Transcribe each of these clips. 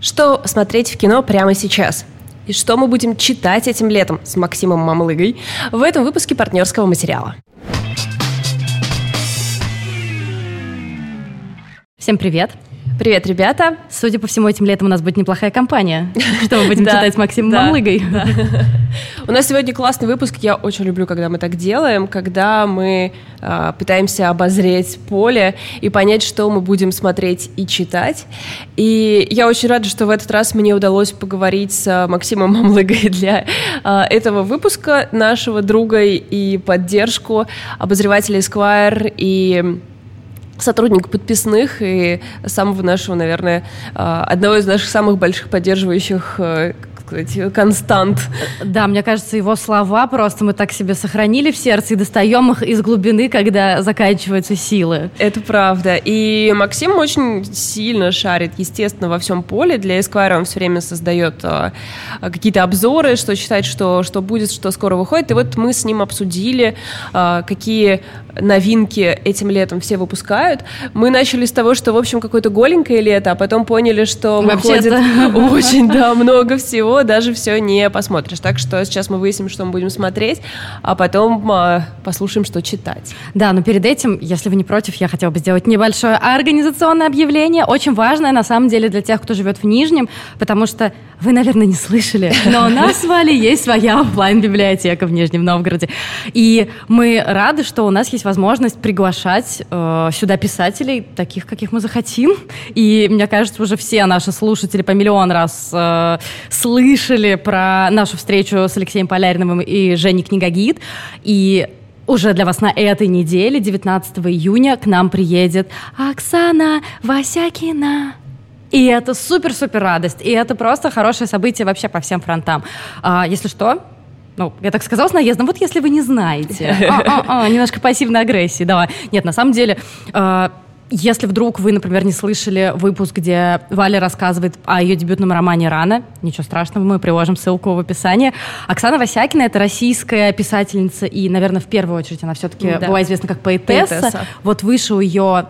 Что смотреть в кино прямо сейчас? И что мы будем читать этим летом с Максимом Мамлыгой в этом выпуске партнерского материала. Всем привет! Привет, ребята! Судя по всему, этим летом у нас будет неплохая компания. Что мы будем читать с Максимом Мамлыгой? У нас сегодня классный выпуск. Я очень люблю, когда мы так делаем, когда мы а, пытаемся обозреть поле и понять, что мы будем смотреть и читать. И я очень рада, что в этот раз мне удалось поговорить с Максимом Мамлыгой для а, этого выпуска, нашего друга и поддержку обозревателя Esquire и сотрудник подписных и самого нашего, наверное, а, одного из наших самых больших поддерживающих э, сказать, констант. Да, мне кажется, его слова просто мы так себе сохранили в сердце и достаем их из глубины, когда заканчиваются силы. Это правда. И Максим очень сильно шарит, естественно, во всем поле. Для Esquire он все время создает а, какие-то обзоры, что считает, что, что будет, что скоро выходит. И вот мы с ним обсудили, а, какие новинки этим летом все выпускают. Мы начали с того, что, в общем, какое-то голенькое лето, а потом поняли, что выходит очень, да, много всего, даже все не посмотришь. Так что сейчас мы выясним, что мы будем смотреть, а потом а, послушаем, что читать. Да, но перед этим, если вы не против, я хотела бы сделать небольшое организационное объявление, очень важное, на самом деле, для тех, кто живет в Нижнем, потому что вы, наверное, не слышали, но у нас с Валей есть своя офлайн библиотека в Нижнем Новгороде. И мы рады, что у нас есть возможность приглашать э, сюда писателей, таких, каких мы захотим. И мне кажется, уже все наши слушатели по миллион раз э, слышали про нашу встречу с Алексеем Поляриновым и Женей Книгогид. И уже для вас на этой неделе, 19 июня, к нам приедет Оксана Васякина. И это супер-супер радость. И это просто хорошее событие вообще по всем фронтам. А, если что, ну, я так сказала с наездом, вот если вы не знаете. А, а, а, немножко пассивной агрессии, давай. Нет, на самом деле... А, если вдруг вы, например, не слышали выпуск, где Валя рассказывает о ее дебютном романе «Рано», ничего страшного, мы приложим ссылку в описании. Оксана Васякина — это российская писательница, и, наверное, в первую очередь она все-таки да. была известна как поэтесса. поэтесса. Вот вышел ее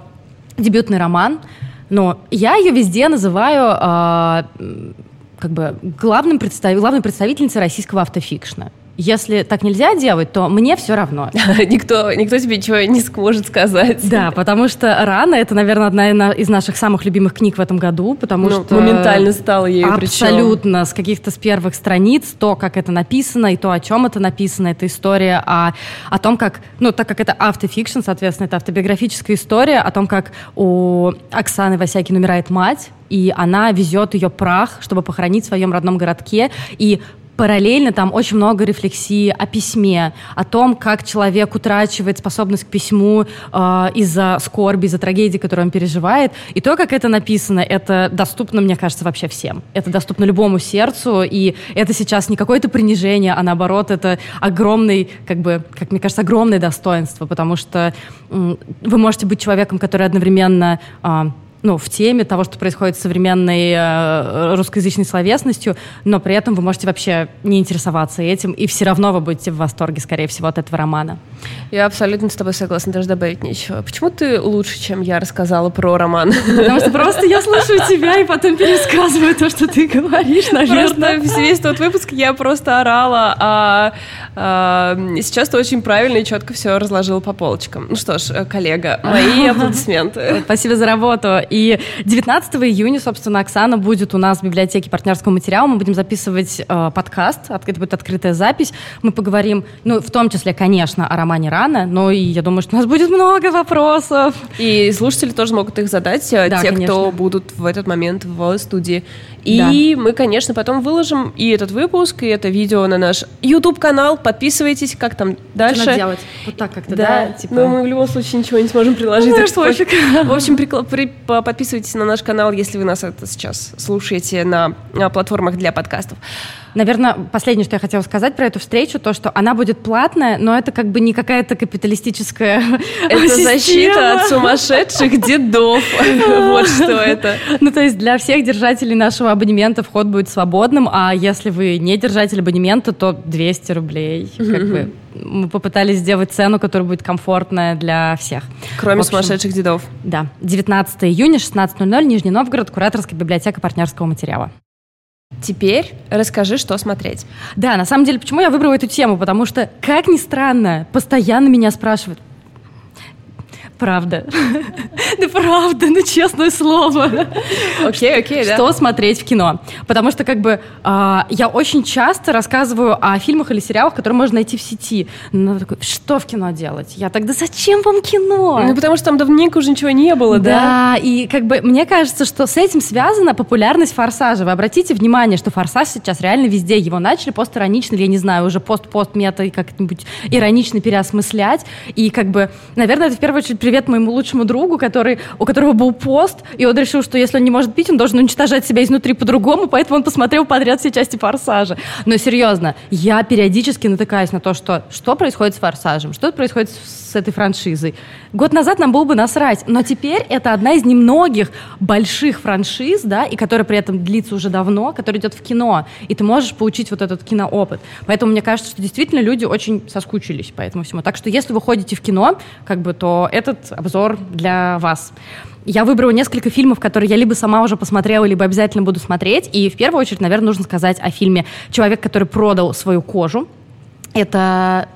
дебютный роман — но я ее везде называю э, как бы главным представ... главной представительницей российского автофикшна. Если так нельзя делать, то мне все равно. никто, никто тебе ничего не сможет сказать. Да, потому что «Рано» — это, наверное, одна из наших самых любимых книг в этом году, потому ну, что... Моментально стала ею Абсолютно, причем. с каких-то с первых страниц, то, как это написано, и то, о чем это написано, это история о, о том, как... Ну, так как это автофикшн, соответственно, это автобиографическая история о том, как у Оксаны Васякин умирает мать, и она везет ее прах, чтобы похоронить в своем родном городке. И параллельно там очень много рефлексии о письме, о том, как человек утрачивает способность к письму э, из-за скорби, из-за трагедии, которую он переживает. И то, как это написано, это доступно, мне кажется, вообще всем. Это доступно любому сердцу, и это сейчас не какое-то принижение, а наоборот, это огромный, как бы, как мне кажется, огромное достоинство, потому что э, вы можете быть человеком, который одновременно э, ну, в теме того, что происходит с современной э, русскоязычной словесностью, но при этом вы можете вообще не интересоваться этим, и все равно вы будете в восторге, скорее всего, от этого романа. Я абсолютно с тобой согласна, даже добавить нечего. Почему ты лучше, чем я рассказала про роман? Потому что просто я слушаю тебя и потом пересказываю то, что ты говоришь, наверное. Просто весь тот выпуск я просто орала, а, а сейчас ты очень правильно и четко все разложила по полочкам. Ну что ж, коллега, мои аплодисменты. Спасибо за работу. И 19 июня, собственно, Оксана будет у нас в библиотеке партнерского материала. Мы будем записывать э, подкаст, это будет открытая запись. Мы поговорим, ну, в том числе, конечно, о романе «Рано», но и я думаю, что у нас будет много вопросов. И слушатели тоже могут их задать, э, да, те, конечно. кто будут в этот момент в студии. И да. мы, конечно, потом выложим и этот выпуск, и это видео на наш YouTube-канал. Подписывайтесь, как там дальше. Что надо делать? Вот так как-то, да? да? Типа... Ну, мы в любом случае ничего не сможем приложить. Ну, что, в общем, прикла... при... подписывайтесь на наш канал, если вы нас это сейчас слушаете на, на платформах для подкастов. Наверное, последнее, что я хотела сказать про эту встречу, то, что она будет платная, но это как бы не какая-то капиталистическая Это защита от сумасшедших дедов. Вот что это. Ну, то есть для всех держателей нашего абонемента вход будет свободным, а если вы не держатель абонемента, то 200 рублей. Как бы мы попытались сделать цену, которая будет комфортная для всех. Кроме общем, сумасшедших дедов. Да. 19 июня, 16.00, Нижний Новгород, кураторская библиотека партнерского материала. Теперь расскажи, что смотреть. Да, на самом деле, почему я выбрала эту тему? Потому что, как ни странно, постоянно меня спрашивают, Правда. Да правда, ну честное слово. Окей, окей, да. Что смотреть в кино? Потому что как бы а, я очень часто рассказываю о фильмах или сериалах, которые можно найти в сети. Ну, такой, что в кино делать? Я тогда зачем вам кино? Ну, потому что там давненько уже ничего не было, да? Да, и как бы мне кажется, что с этим связана популярность «Форсажа». Вы обратите внимание, что «Форсаж» сейчас реально везде. Его начали постиронично, или, я не знаю, уже пост-пост мета как-нибудь иронично переосмыслять. И как бы, наверное, это в первую очередь привет моему лучшему другу, который, у которого был пост, и он решил, что если он не может пить, он должен уничтожать себя изнутри по-другому, поэтому он посмотрел подряд все части «Форсажа». Но серьезно, я периодически натыкаюсь на то, что что происходит с «Форсажем», что происходит с этой франшизой. Год назад нам было бы насрать, но теперь это одна из немногих больших франшиз, да, и которая при этом длится уже давно, которая идет в кино, и ты можешь получить вот этот киноопыт. Поэтому мне кажется, что действительно люди очень соскучились по этому всему. Так что если вы ходите в кино, как бы, то этот обзор для вас. Я выбрала несколько фильмов, которые я либо сама уже посмотрела, либо обязательно буду смотреть. И в первую очередь, наверное, нужно сказать о фильме «Человек, который продал свою кожу». Это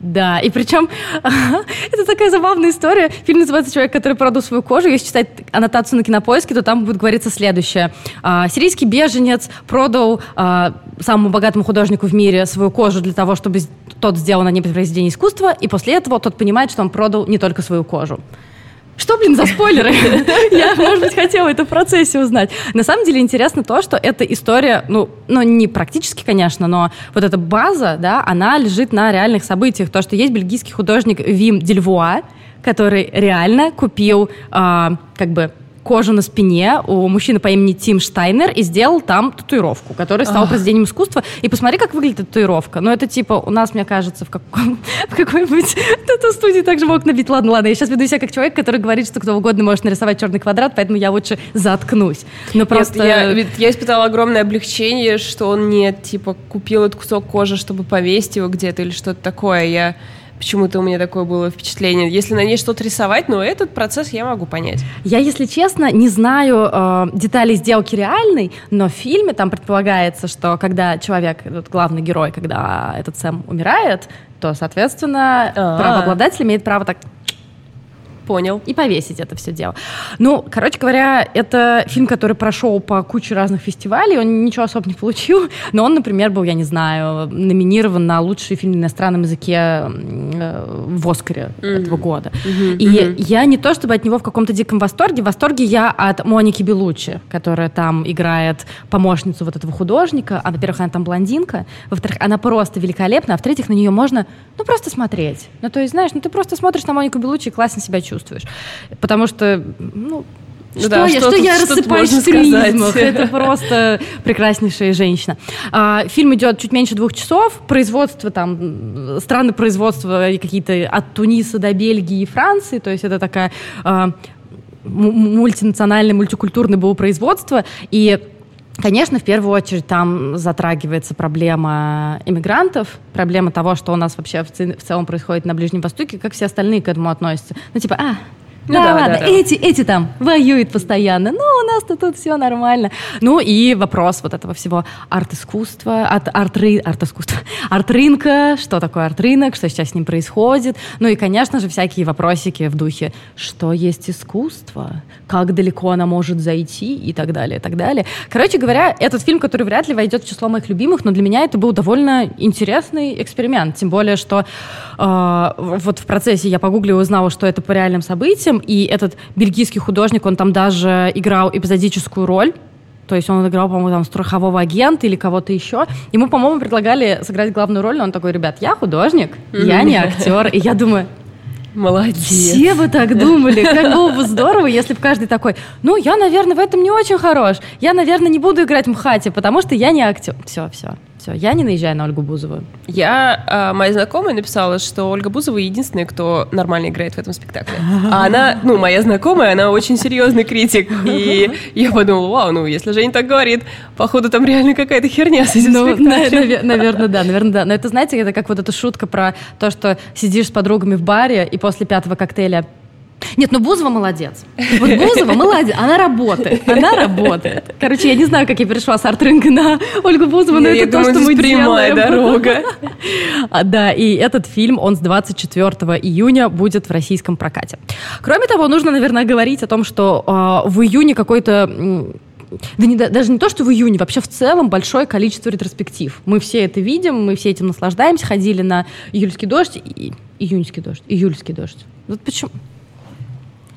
да, и причем это такая забавная история. Фильм называется «Человек, который продал свою кожу». Если читать аннотацию на кинопоиске, то там будет говориться следующее. А, сирийский беженец продал а, самому богатому художнику в мире свою кожу для того, чтобы тот сделал на ней произведение искусства, и после этого тот понимает, что он продал не только свою кожу. Что, блин, за спойлеры? Я, может быть, хотела это в процессе узнать. На самом деле интересно то, что эта история, ну, ну, не практически, конечно, но вот эта база, да, она лежит на реальных событиях. То, что есть бельгийский художник Вим Дельвуа, который реально купил, э, как бы, кожу на спине у мужчины по имени Тим Штайнер и сделал там татуировку, которая стала произведением искусства. И посмотри, как выглядит татуировка. Ну, это типа у нас, мне кажется, в, каком, в какой-нибудь тату-студии также мог набить. Ладно, ладно, я сейчас веду себя как человек, который говорит, что кто угодно может нарисовать черный квадрат, поэтому я лучше заткнусь. Но просто... Нет, я, я испытала огромное облегчение, что он не, типа, купил этот кусок кожи, чтобы повесить его где-то или что-то такое. Я Почему-то у меня такое было впечатление. Если на ней что-то рисовать, но этот процесс я могу понять. Я, если честно, не знаю э, деталей сделки реальной, но в фильме там предполагается, что когда человек, этот главный герой, когда этот Сэм умирает, то, соответственно, А-а-а. правообладатель имеет право так Понял. И повесить это все дело. Ну, короче говоря, это фильм, который прошел по куче разных фестивалей, он ничего особо не получил, но он, например, был, я не знаю, номинирован на лучший фильм на иностранном языке э, в Оскаре mm-hmm. этого года. Mm-hmm. И mm-hmm. я не то чтобы от него в каком-то диком восторге, в восторге я от Моники Белучи, которая там играет помощницу вот этого художника, а, во-первых, она там блондинка, во-вторых, она просто великолепна, а в-третьих, на нее можно, ну, просто смотреть. Ну, то есть, знаешь, ну, ты просто смотришь на Монику Белучи и классно себя чувствуешь чувствуешь. Потому что, ну, что, да, я, что, что я рассыпаюсь в тризмах. Это просто прекраснейшая женщина. А, фильм идет чуть меньше двух часов. Производство там, страны производства какие-то от Туниса до Бельгии и Франции. То есть это такая а, мультинациональное, мультикультурное было производство. И Конечно, в первую очередь там затрагивается проблема иммигрантов, проблема того, что у нас вообще в, целом происходит на Ближнем Востоке, как все остальные к этому относятся. Ну, типа, а, ну, да, да, ладно, да, да. эти, эти там воюют постоянно. Ну, у нас-то тут все нормально. Ну, и вопрос вот этого всего арт-искусства, арт, арт-ры, арт-искусства, арт-рынка, что такое арт-рынок, что сейчас с ним происходит. Ну, и, конечно же, всякие вопросики в духе, что есть искусство, как далеко оно может зайти и так далее, и так далее. Короче говоря, этот фильм, который вряд ли войдет в число моих любимых, но для меня это был довольно интересный эксперимент. Тем более, что э, вот в процессе я погуглила и узнала, что это по реальным событиям, этим, и этот бельгийский художник, он там даже играл эпизодическую роль, то есть он играл, по-моему, там страхового агента или кого-то еще. Ему, по-моему, предлагали сыграть главную роль, но он такой, ребят, я художник, я не актер. И я думаю, Молодец. Все бы так думали. Как было бы здорово, если бы каждый такой, ну, я, наверное, в этом не очень хорош. Я, наверное, не буду играть в МХАТе, потому что я не актер. Все, все. Все, я не наезжаю на Ольгу Бузову. Я, а, моя знакомая написала, что Ольга Бузова единственная, кто нормально играет в этом спектакле. А она, ну, моя знакомая, она очень серьезный критик. И я подумала, вау, ну, если Женя так говорит, походу там реально какая-то херня с этим ну, спектаклем. Наверное, да, наверное, да. Но это, знаете, это как вот эта шутка про то, что сидишь с подругами в баре, и после пятого коктейля нет, ну Бузова молодец. Вот Бузова молодец. Она работает. Она работает. Короче, я не знаю, как я перешла с арт-рынка на Ольгу Бузову, но это то, что мы прямая дорога. А, да, и этот фильм, он с 24 июня будет в российском прокате. Кроме того, нужно, наверное, говорить о том, что э, в июне какой-то да не, даже не то, что в июне, вообще в целом большое количество ретроспектив. Мы все это видим, мы все этим наслаждаемся, ходили на июльский дождь, и, июньский дождь, июльский дождь. Вот почему?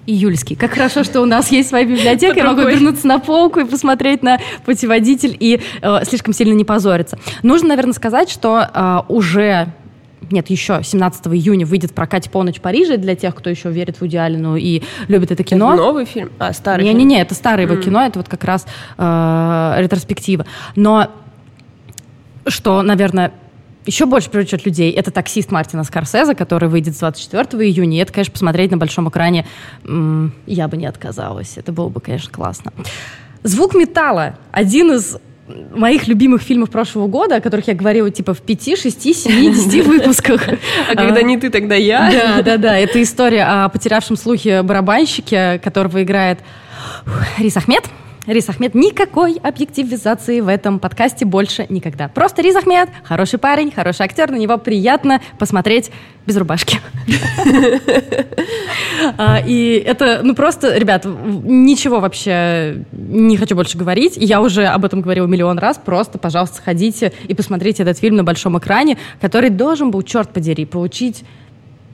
Июльский. Как хорошо, что у нас есть своя библиотека, я могу вернуться на полку и посмотреть на путеводитель и э, слишком сильно не позориться. Нужно, наверное, сказать, что э, уже нет, еще 17 июня выйдет в прокате «Полночь в Париже» для тех, кто еще верит в Вуди и любит это кино. Это новый фильм? А, старый Не-не-не, это старое его mm. кино, это вот как раз э, ретроспектива. Но что, наверное, еще больше привлечет людей, это таксист Мартина Скорсезе, который выйдет 24 июня. И это, конечно, посмотреть на большом экране я бы не отказалась. Это было бы, конечно, классно. Звук металла. Один из моих любимых фильмов прошлого года, о которых я говорила типа в 5, 6, 7, 10 выпусках. А когда не ты, тогда я. Да, да, да. Это история о потерявшем слухе барабанщике, которого играет Рис Ахмед. Рис Ахмед, никакой объективизации в этом подкасте больше никогда. Просто Рис Ахмед, хороший парень, хороший актер, на него приятно посмотреть без рубашки. А, и это, ну просто, ребят, ничего вообще не хочу больше говорить. Я уже об этом говорила миллион раз. Просто, пожалуйста, сходите и посмотрите этот фильм на большом экране, который должен был, черт подери, получить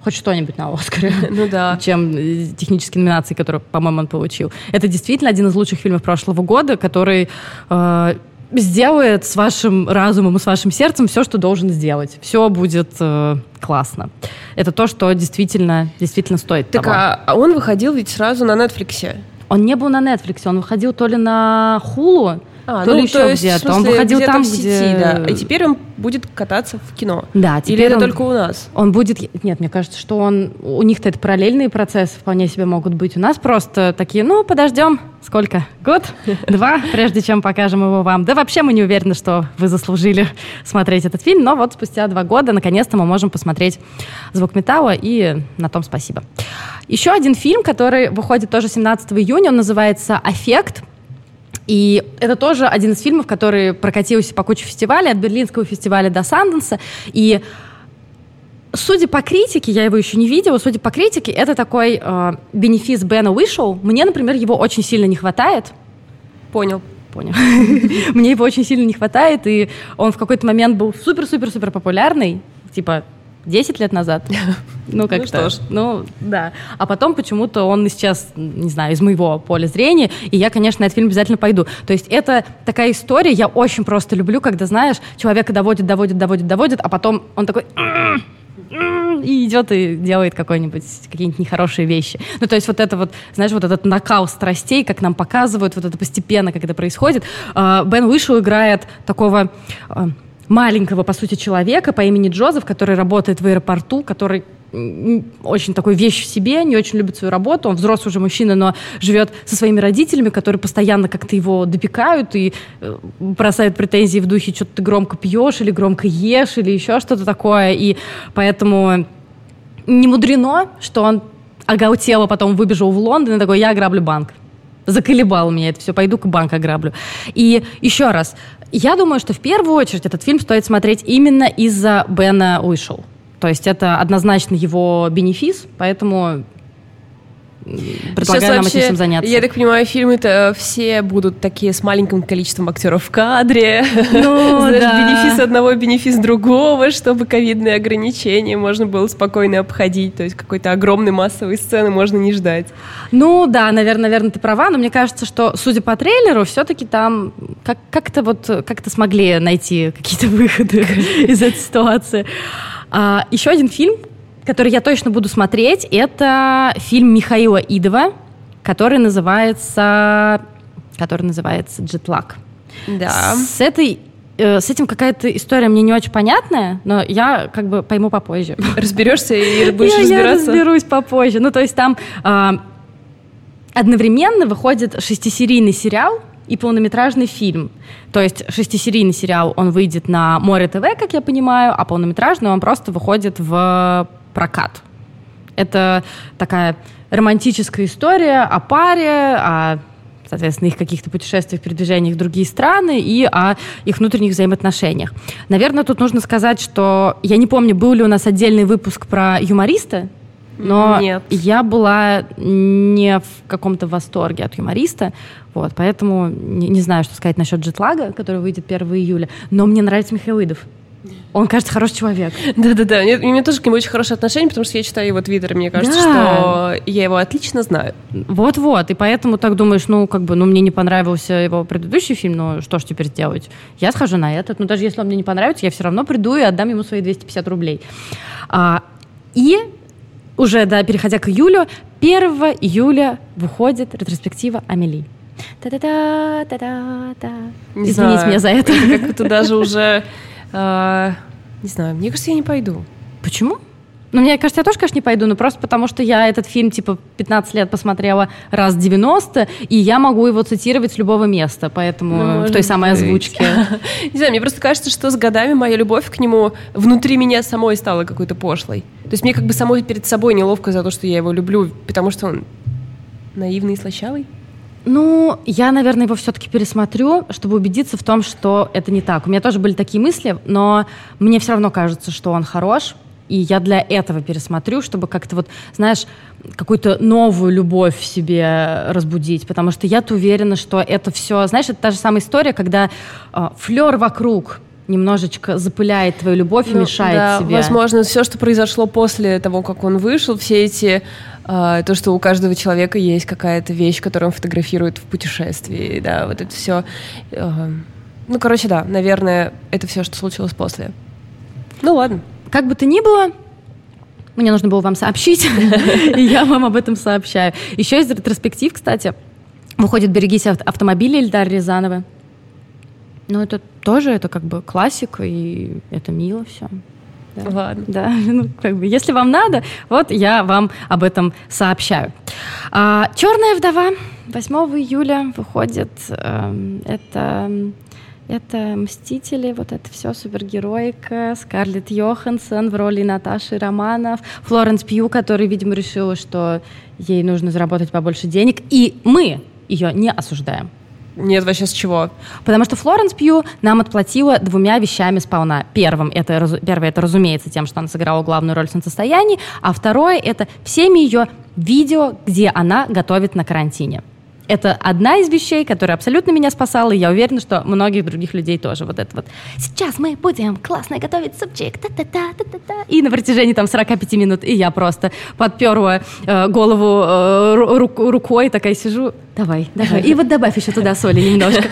хоть что-нибудь на Оскаре, ну, да. чем э, технические номинации, которые, по-моему, он получил. Это действительно один из лучших фильмов прошлого года, который э, сделает с вашим разумом и с вашим сердцем все, что должен сделать. Все будет э, классно. Это то, что действительно, действительно стоит так, того. а он выходил ведь сразу на Netflix. Он не был на Netflix, он выходил то ли на Hulu, а, то ну, ли еще где-то. Он выходил где там, в сети, где... да. И теперь он будет кататься в кино. Да, теперь Или это он, только у нас? Он будет... Нет, мне кажется, что он... У них-то это параллельные процессы вполне себе могут быть. У нас просто такие, ну, подождем. Сколько? Год? Два? Прежде чем покажем его вам. Да вообще мы не уверены, что вы заслужили смотреть этот фильм. Но вот спустя два года наконец-то мы можем посмотреть «Звук металла». И на том спасибо. Еще один фильм, который выходит тоже 17 июня. Он называется «Аффект». И это тоже один из фильмов, который прокатился по куче фестивалей, от Берлинского фестиваля до Санденса. И судя по критике, я его еще не видела, судя по критике, это такой э, бенефис Бена вышел. Мне, например, его очень сильно не хватает. Понял. Понял. Мне его очень сильно не хватает, и он в какой-то момент был супер-супер-супер популярный. Типа, 10 лет назад. Ну, как-то. Ну, ну, да. А потом почему-то он сейчас, не знаю, из моего поля зрения, и я, конечно, на этот фильм обязательно пойду. То есть это такая история, я очень просто люблю, когда, знаешь, человека доводит, доводит, доводит, доводит, а потом он такой и идет и делает какой-нибудь какие-нибудь нехорошие вещи. Ну, то есть вот это вот, знаешь, вот этот накал страстей, как нам показывают, вот это постепенно, как это происходит. А, Бен Уишел играет такого а, маленького, по сути, человека по имени Джозеф, который работает в аэропорту, который очень такой вещь в себе, не очень любит свою работу. Он взрослый уже мужчина, но живет со своими родителями, которые постоянно как-то его допекают и э, бросают претензии в духе, что ты громко пьешь или громко ешь или еще что-то такое. И поэтому не мудрено, что он оголтело потом выбежал в Лондон и такой, я ограблю банк заколебал меня это все, пойду-ка банк ограблю. И еще раз, я думаю, что в первую очередь этот фильм стоит смотреть именно из-за Бена Уишел. То есть это однозначно его бенефис, поэтому предлагаю нам вообще, этим заняться. Я так понимаю, фильмы-то все будут такие с маленьким количеством актеров в кадре. Ну, Знаешь, да. бенефис одного, бенефис другого, чтобы ковидные ограничения можно было спокойно обходить. То есть какой-то огромной массовой сцены можно не ждать. Ну да, наверное, наверное, ты права, но мне кажется, что, судя по трейлеру, все-таки там как- как-то вот как-то смогли найти какие-то выходы из этой ситуации. А, еще один фильм, который я точно буду смотреть, это фильм Михаила Идова, который называется, который называется «Джетлаг». Да. С этой э, с этим какая-то история мне не очень понятная, но я как бы пойму попозже. Разберешься и будешь я, разбираться? Я разберусь попозже. Ну, то есть там э, одновременно выходит шестисерийный сериал и полнометражный фильм. То есть шестисерийный сериал, он выйдет на Море ТВ, как я понимаю, а полнометражный он просто выходит в прокат. Это такая романтическая история о паре, о соответственно, их каких-то путешествиях, передвижениях в другие страны и о их внутренних взаимоотношениях. Наверное, тут нужно сказать, что я не помню, был ли у нас отдельный выпуск про юмориста, но Нет. я была не в каком-то восторге от юмориста, вот, поэтому не, не знаю, что сказать насчет джетлага, который выйдет 1 июля, но мне нравится Михаил Идов. Он, кажется, хороший человек. Да-да-да, у меня тоже к нему очень хорошее отношение, потому что я читаю его твиттер, и мне кажется, Да. что я его отлично знаю. Вот-вот, и поэтому так думаешь, ну, как бы, ну, мне не понравился его предыдущий фильм, ну, что ж теперь сделать? Я схожу на этот, но даже если он мне не понравится, я все равно приду и отдам ему свои 250 рублей. А, и уже, да, переходя к июлю, 1 июля выходит ретроспектива «Амели». Та-да-да, та-да-да. Извините знаю. меня за. Это как-то даже уже... э, Не знаю, мне кажется, я не пойду. Почему? Ну, мне кажется, я тоже, конечно, не пойду, но просто потому, что я этот фильм, типа, 15 лет посмотрела раз 90, и я могу его цитировать с любого места, поэтому Ну, в той самой быть. озвучке. Не знаю, мне просто кажется, что с годами моя любовь к нему внутри меня самой стала какой-то пошлой. То есть мне как бы самой перед собой неловко за то, что я его люблю, потому что он наивный и слащавый. Ну, я, наверное, его все-таки пересмотрю, чтобы убедиться в том, что это не так. У меня тоже были такие мысли, но мне все равно кажется, что он хорош, и я для этого пересмотрю, чтобы как-то вот, знаешь, какую-то новую любовь в себе разбудить, потому что я-то уверена, что это все, знаешь, это та же самая история, когда э, флер вокруг немножечко запыляет твою любовь и Ну, мешает да, тебе. Возможно, все, что произошло после того, как он вышел, все эти э, то, что у каждого человека есть какая-то вещь, которую он фотографирует в путешествии, да, вот это все. ну, короче, да, наверное, это все, что случилось после. Ну ладно. Как бы то ни было, мне нужно было вам сообщить, и я вам об этом сообщаю. Еще из ретроспектив, кстати, выходит «Берегись ав- автомобиля» Эльдар Рязанова. Ну, это тоже, это как бы классика, и это мило все. Да. Ладно. Да, ну, как бы, если вам надо, вот я вам об этом сообщаю. А, «Черная вдова» 8 июля выходит. эм, это, это «Мстители», вот это все, супергероика, Скарлетт Йоханссон в роли Наташи Романов, Флоренс Пью, который, видимо, решила, что ей нужно заработать побольше денег, и мы ее не осуждаем. Нет, вообще с чего? Потому что Флоренс Пью нам отплатила двумя вещами сполна. Первым это, первое, это, разумеется, тем, что она сыграла главную роль в солнцестоянии, а второе, это всеми ее видео, где она готовит на карантине. Это одна из вещей, которая абсолютно меня спасала, и я уверена, что многих других людей тоже. Вот это вот. Сейчас мы будем классно готовить супчик. Та-та-та, та-та-та. И на протяжении там 45 минут, и я просто подперла э, голову э, ру- ру- рукой, такая сижу. Давай, давай. И вот добавь еще туда соли немножко.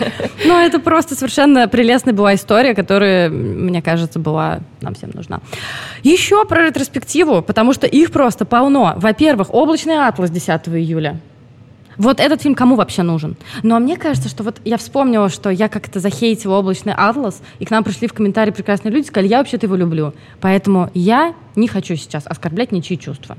Но это просто совершенно прелестная была история, которая, мне кажется, была нам всем нужна. Еще про ретроспективу, потому что их просто полно. Во-первых, «Облачный атлас» 10 июля. Вот этот фильм кому вообще нужен? Но мне кажется, что вот я вспомнила, что я как-то захейтила «Облачный атлас», и к нам пришли в комментарии прекрасные люди, сказали, я вообще-то его люблю. Поэтому я не хочу сейчас оскорблять ничьи чувства.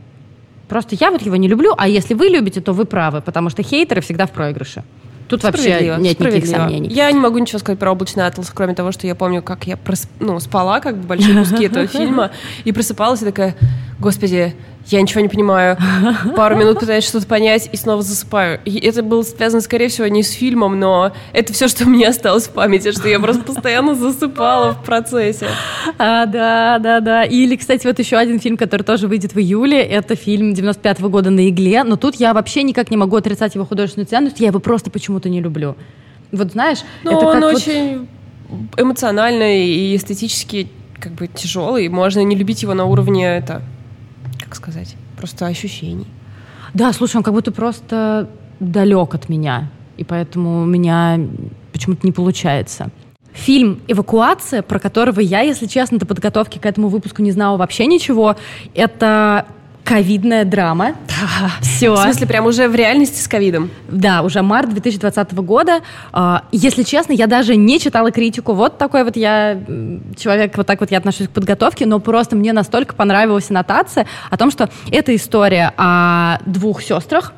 Просто я вот его не люблю, а если вы любите, то вы правы, потому что хейтеры всегда в проигрыше. Тут вообще нет никаких сомнений. Я не могу ничего сказать про облачный атлас, кроме того, что я помню, как я прос- ну, спала, как бы большие куски этого фильма, и просыпалась и такая, господи, я ничего не понимаю. Пару минут пытаюсь что-то понять и снова засыпаю. И это было связано, скорее всего, не с фильмом, но это все, что меня осталось в памяти, что я просто постоянно засыпала в процессе. А, да, да, да. Или, кстати, вот еще один фильм, который тоже выйдет в июле, это фильм 95-го года «На игле», но тут я вообще никак не могу отрицать его художественную ценность, я его просто почему-то не люблю. Вот знаешь, Но это он как вот- очень эмоциональный и эстетически как бы тяжелый. Можно не любить его на уровне это, как сказать, просто ощущений. Да, слушай, он как будто просто далек от меня, и поэтому у меня почему-то не получается. Фильм «Эвакуация», про которого я, если честно, до подготовки к этому выпуску не знала вообще ничего, это ковидная драма. Да. Все. В смысле, прям уже в реальности с ковидом? Да, уже март 2020 года. А, если честно, я даже не читала критику. Вот такой вот я человек, вот так вот я отношусь к подготовке, но просто мне настолько понравилась аннотация о том, что это история о двух сестрах,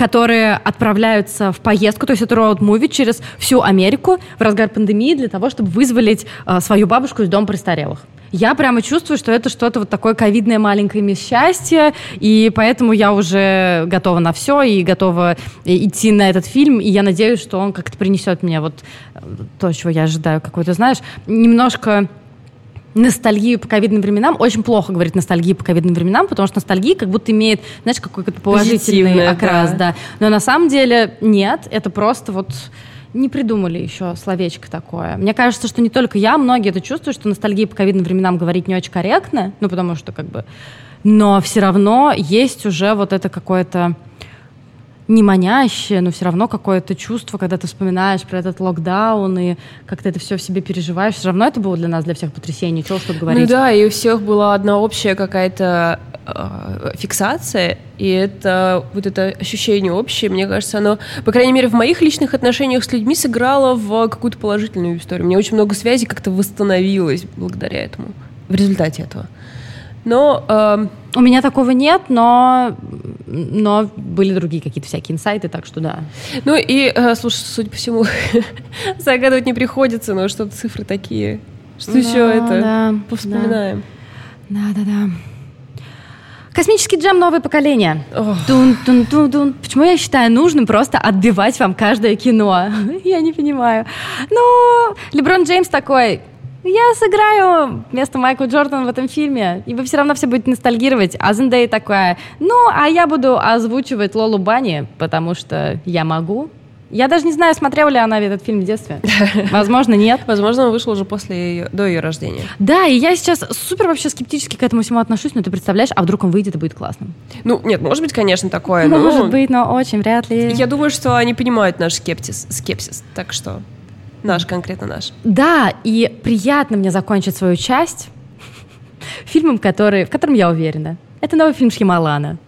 которые отправляются в поездку, то есть это роуд-муви через всю Америку в разгар пандемии для того, чтобы вызволить э, свою бабушку из дома престарелых. Я прямо чувствую, что это что-то вот такое ковидное маленькое мисс счастье, и поэтому я уже готова на все и готова идти на этот фильм, и я надеюсь, что он как-то принесет мне вот э, то, чего я ожидаю, какой-то, знаешь, немножко ностальгию по ковидным временам. Очень плохо говорить ностальгию по ковидным временам, потому что ностальгия как будто имеет, знаешь, какой-то положительный окрас, да. да. Но на самом деле нет, это просто вот не придумали еще словечко такое. Мне кажется, что не только я, многие это чувствуют, что ностальгия по ковидным временам говорить не очень корректно, ну, потому что как бы... Но все равно есть уже вот это какое-то не манящее, но все равно какое-то чувство, когда ты вспоминаешь про этот локдаун и как ты это все в себе переживаешь. Все равно это было для нас, для всех потрясение, чего что говорить. Ну да, и у всех была одна общая какая-то э, фиксация, и это вот это ощущение общее, мне кажется, оно, по крайней мере, в моих личных отношениях с людьми сыграло в какую-то положительную историю. Мне очень много связей как-то восстановилось благодаря этому, в результате этого. Но э, у меня такого нет, но, но были другие какие-то всякие инсайты, так что да. Ну и, э, слушай, судя по всему, загадывать не приходится, но что-то цифры такие. Что да, еще это? Да, Повспоминаем. Да, да, да. Космический джем новое поколение. Тун -тун -тун -тун. Почему я считаю нужным просто отбивать вам каждое кино? я не понимаю. Ну, Леброн Джеймс такой, я сыграю вместо Майкла Джордана в этом фильме, и вы все равно все будете ностальгировать. А Зендей такая, ну, а я буду озвучивать Лолу Бани, потому что я могу. Я даже не знаю, смотрела ли она этот фильм в детстве. Возможно, нет. Возможно, он вышел уже после ее, до ее рождения. Да, и я сейчас супер вообще скептически к этому всему отношусь, но ты представляешь, а вдруг он выйдет и будет классным? Ну, нет, может быть, конечно, такое. Может но... быть, но очень вряд ли. Я думаю, что они понимают наш скептиз, скепсис, так что Наш, конкретно наш. Да, и приятно мне закончить свою часть фильмом, который, в котором я уверена. Это новый фильм Шьямалана.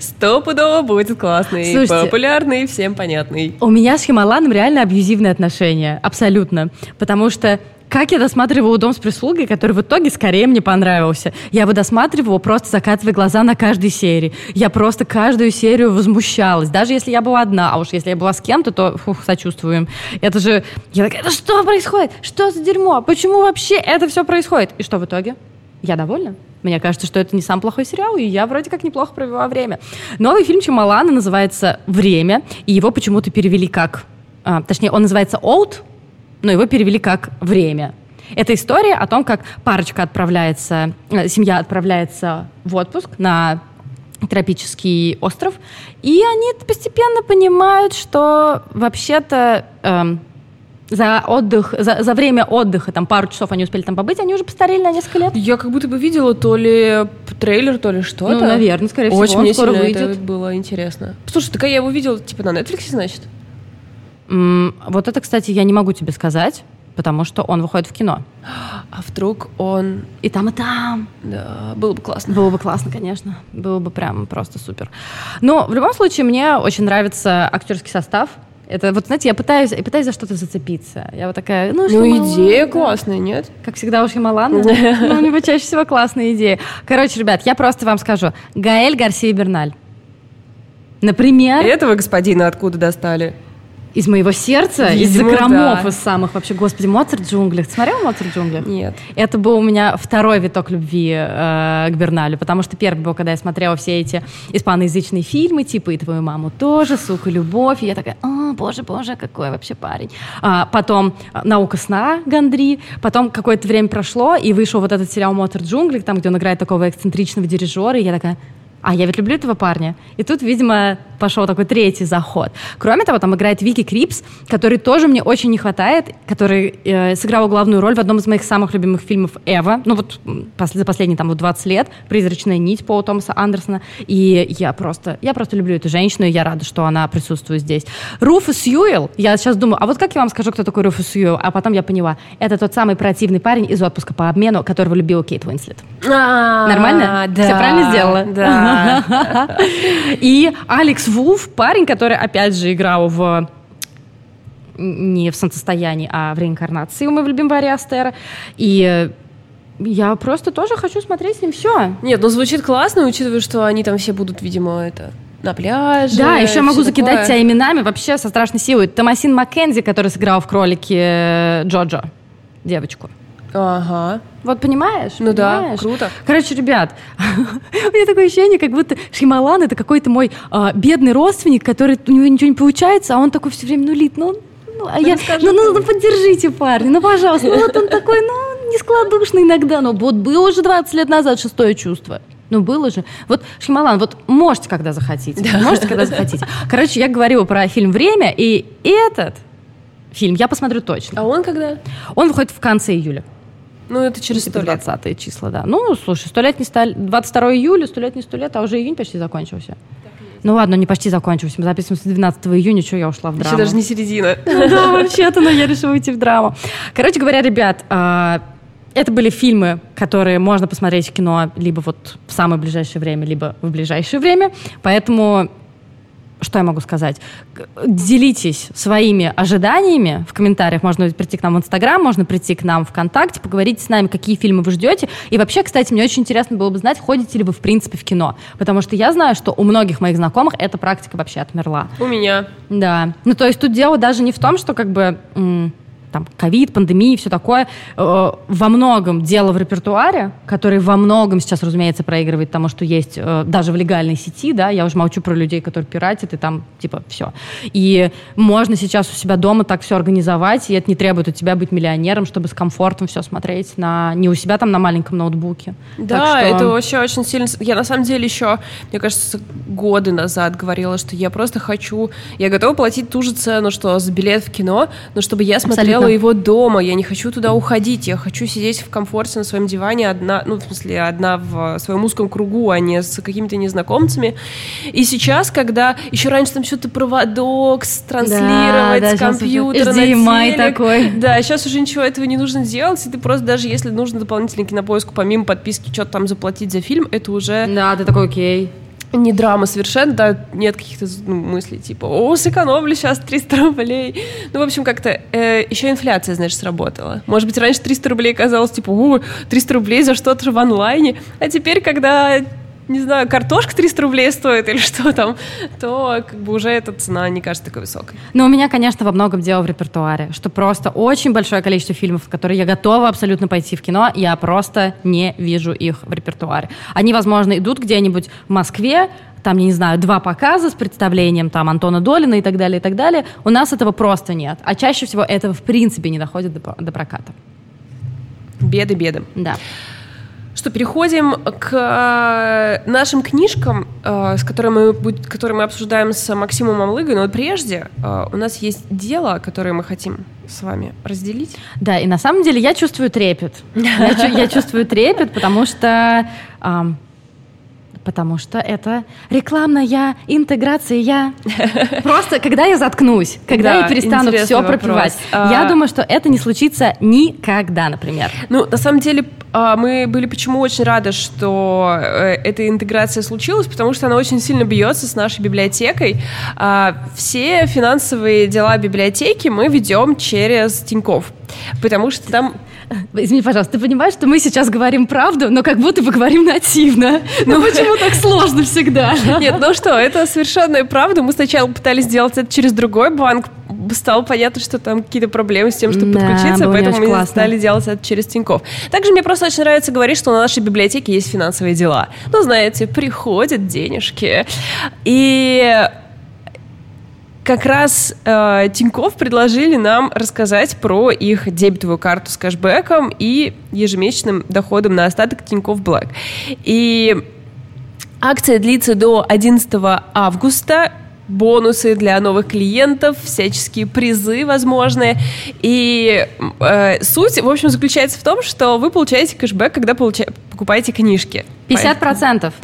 Стопудово будет классный, Слушайте, популярный, всем понятный. У меня с Хималаном реально абьюзивные отношения, абсолютно. Потому что как я досматривала «Дом с прислугой», который в итоге скорее мне понравился. Я его досматривала, просто закатывая глаза на каждой серии. Я просто каждую серию возмущалась. Даже если я была одна, а уж если я была с кем-то, то фух, сочувствуем. Это же... Я такая, да что происходит? Что за дерьмо? Почему вообще это все происходит? И что в итоге? Я довольна. Мне кажется, что это не сам плохой сериал, и я вроде как неплохо провела время. Новый фильм Чамалана называется «Время», и его почему-то перевели как... А, точнее, он называется «Old», но его перевели как «время». Это история о том, как парочка отправляется, э, семья отправляется в отпуск на тропический остров, и они постепенно понимают, что вообще-то эм, за отдых, за, за время отдыха, там пару часов они успели там побыть, они уже постарели на несколько лет. Я как будто бы видела то ли трейлер, то ли что-то. Ну, наверное, скорее всего, Очень он мне скоро выйдет. это было интересно. Слушай, так я его видела, типа, на Netflix, значит? Вот это, кстати, я не могу тебе сказать, потому что он выходит в кино. А вдруг он... И там, и там. Да, было бы классно. Было бы классно, конечно. Было бы прям просто супер. Но в любом случае мне очень нравится актерский состав. Это вот, знаете, я пытаюсь, я пытаюсь за что-то зацепиться. Я вот такая, ну, Ну, идея классная, нет? Как всегда у. Ну, у него чаще всего классные идеи. Короче, ребят, я просто вам скажу. Гаэль Гарсия Берналь. Например... Этого господина откуда достали? Из моего сердца, из закромов да. из самых вообще. Господи, Моцарт в джунглях. Ты смотрел Моцарт в джунглях? Нет. Это был у меня второй виток любви э, к Берналю, потому что первый был, когда я смотрела все эти испаноязычные фильмы, типа «И твою маму тоже», «Сука, любовь», и я такая, о, боже, боже, какой вообще парень. А, потом «Наука сна» Гандри, потом какое-то время прошло, и вышел вот этот сериал «Моцарт в джунглях», там, где он играет такого эксцентричного дирижера, и я такая, а я ведь люблю этого парня. И тут, видимо, пошел такой третий заход. Кроме того, там играет Вики Крипс, который тоже мне очень не хватает, который э, сыграл главную роль в одном из моих самых любимых фильмов ever, ну вот пос, за последние там вот 20 лет, «Призрачная нить» Пола Томаса Андерсона, и я просто, я просто люблю эту женщину, и я рада, что она присутствует здесь. Руфус Сьюэлл, я сейчас думаю, а вот как я вам скажу, кто такой Руфус Сьюэлл? А потом я поняла, это тот самый противный парень из отпуска по обмену, которого любила Кейт Уинслет. А, Нормально? Да. Все правильно сделала? Да. И Алекс Вулф, парень, который опять же играл в не в солнцестоянии, а в реинкарнации у моего любимого Ари Астера. И я просто тоже хочу смотреть с ним все. Нет, ну звучит классно, учитывая, что они там все будут, видимо, это на пляже. Да, еще могу закидать такое. тебя именами вообще со страшной силой. Томасин Маккензи, который сыграл в «Кролике» Джоджо, девочку. Ага. Вот понимаешь? Ну да, Понимаешь? круто. Короче, ребят, у меня такое ощущение, как будто Шималан это какой-то мой а, бедный родственник, который у него ничего не получается, а он такой все время нулит. Ну, ну, а я, расскажи ну, ну, ну, поддержите парня, ну, пожалуйста. Ну, вот он такой, ну, нескладушный иногда, но вот было уже 20 лет назад шестое чувство. Ну, было же. Вот, Шималан, вот можете, когда захотите. Можете, когда захотите. Короче, я говорила про фильм «Время», и этот фильм я посмотрю точно. А он когда? Он выходит в конце июля. Ну, это через сто лет. 20 числа, да. Ну, слушай, сто лет не стали... 22 июля, сто лет не сто лет, а уже июнь почти закончился. Ну ладно, не почти закончился. Мы записываемся 12 июня, что я ушла в драму. Еще даже не середина. Да, вообще-то, но я решила уйти в драму. Короче говоря, ребят, а, это были фильмы, которые можно посмотреть в кино либо вот в самое ближайшее время, либо в ближайшее время. Поэтому что я могу сказать? Делитесь своими ожиданиями в комментариях. Можно прийти к нам в Инстаграм, можно прийти к нам ВКонтакте, поговорить с нами, какие фильмы вы ждете. И вообще, кстати, мне очень интересно было бы знать, ходите ли вы в принципе в кино. Потому что я знаю, что у многих моих знакомых эта практика вообще отмерла. У меня. Да. Ну, то есть тут дело даже не в том, что как бы м, там ковид, пандемия и все такое. Э, во многом дело в репертуаре, который во многом сейчас, разумеется, проигрывает тому, что есть э, даже в легальной сети, да, я уже молчу про людей, которые пиратят, и там типа все. И можно сейчас у себя дома так все организовать, и это не требует от тебя быть миллионером, чтобы с комфортом все смотреть на не у себя там на маленьком ноутбуке. Да, что- это вообще очень сильно... Я на самом деле еще, мне кажется, годы назад говорила, что я просто хочу... Я готова платить ту же цену, что за билет в кино, но чтобы я смотрела Абсолютно. его дома. Я не хочу туда уходить. Я хочу сидеть в комфорте на своем диване одна, ну, в смысле, одна в своем узком кругу, а не с какими-то незнакомцами. И сейчас, когда... Еще раньше там что-то проводок с- транслировать да, с сейчас уже компьютера на HDMI телек. такой. Да, сейчас уже ничего этого не нужно делать, и ты просто даже если нужно дополнительный кинопоиск, помимо подписки, что-то там заплатить за фильм, это уже Да, ты такой, окей. Не драма совершенно, да, нет каких-то ну, мыслей типа, о, сэкономлю сейчас 300 рублей. Ну, в общем, как-то э, еще инфляция, знаешь, сработала. Может быть, раньше 300 рублей казалось, типа, о, 300 рублей за что-то в онлайне, а теперь, когда не знаю, картошка 300 рублей стоит или что там, то как бы уже эта цена не кажется такой высокой. Но у меня, конечно, во многом дело в репертуаре, что просто очень большое количество фильмов, в которые я готова абсолютно пойти в кино, я просто не вижу их в репертуаре. Они, возможно, идут где-нибудь в Москве, там, я не знаю, два показа с представлением там Антона Долина и так далее, и так далее. У нас этого просто нет. А чаще всего этого в принципе не доходит до, до проката. Беды, беды. Да. Что, переходим к э, нашим книжкам, э, с которыми мы, которые мы обсуждаем с Максимом Амлыгой. Но прежде э, у нас есть дело, которое мы хотим с вами разделить. Да, и на самом деле я чувствую трепет. Я, чу- я чувствую трепет, потому что... потому что это рекламная интеграция. Просто когда я заткнусь, когда Да, я перестану все пропивать, А- я думаю, что это не случится никогда, например. Ну, на самом деле, мы были почему очень рады, что э, эта интеграция случилась, потому что она очень сильно бьется с нашей библиотекой. А, Все финансовые дела библиотеки мы ведем через Тиньков, потому что там Извини, пожалуйста, ты понимаешь, что мы сейчас говорим правду, но как будто бы говорим нативно. Ну почему так сложно всегда? Нет, ну что, это совершенная правда. Мы сначала пытались сделать это через другой банк. Стало понятно, что там какие-то проблемы с тем, чтобы Да, подключиться, поэтому мы классно. стали делать это через Тинькофф. Также мне просто очень нравится говорить, что на нашей библиотеке есть финансовые дела. Ну, знаете, приходят денежки. И как раз э, Тинькофф предложили нам рассказать про их дебетовую карту с кэшбэком и ежемесячным доходом на остаток Тинькофф Блэк. И акция длится до 11 августа. Бонусы для новых клиентов, всяческие призы возможные. И э, суть, в общем, заключается в том, что вы получаете кэшбэк, когда получаете покупаете книжки. 50 процентов.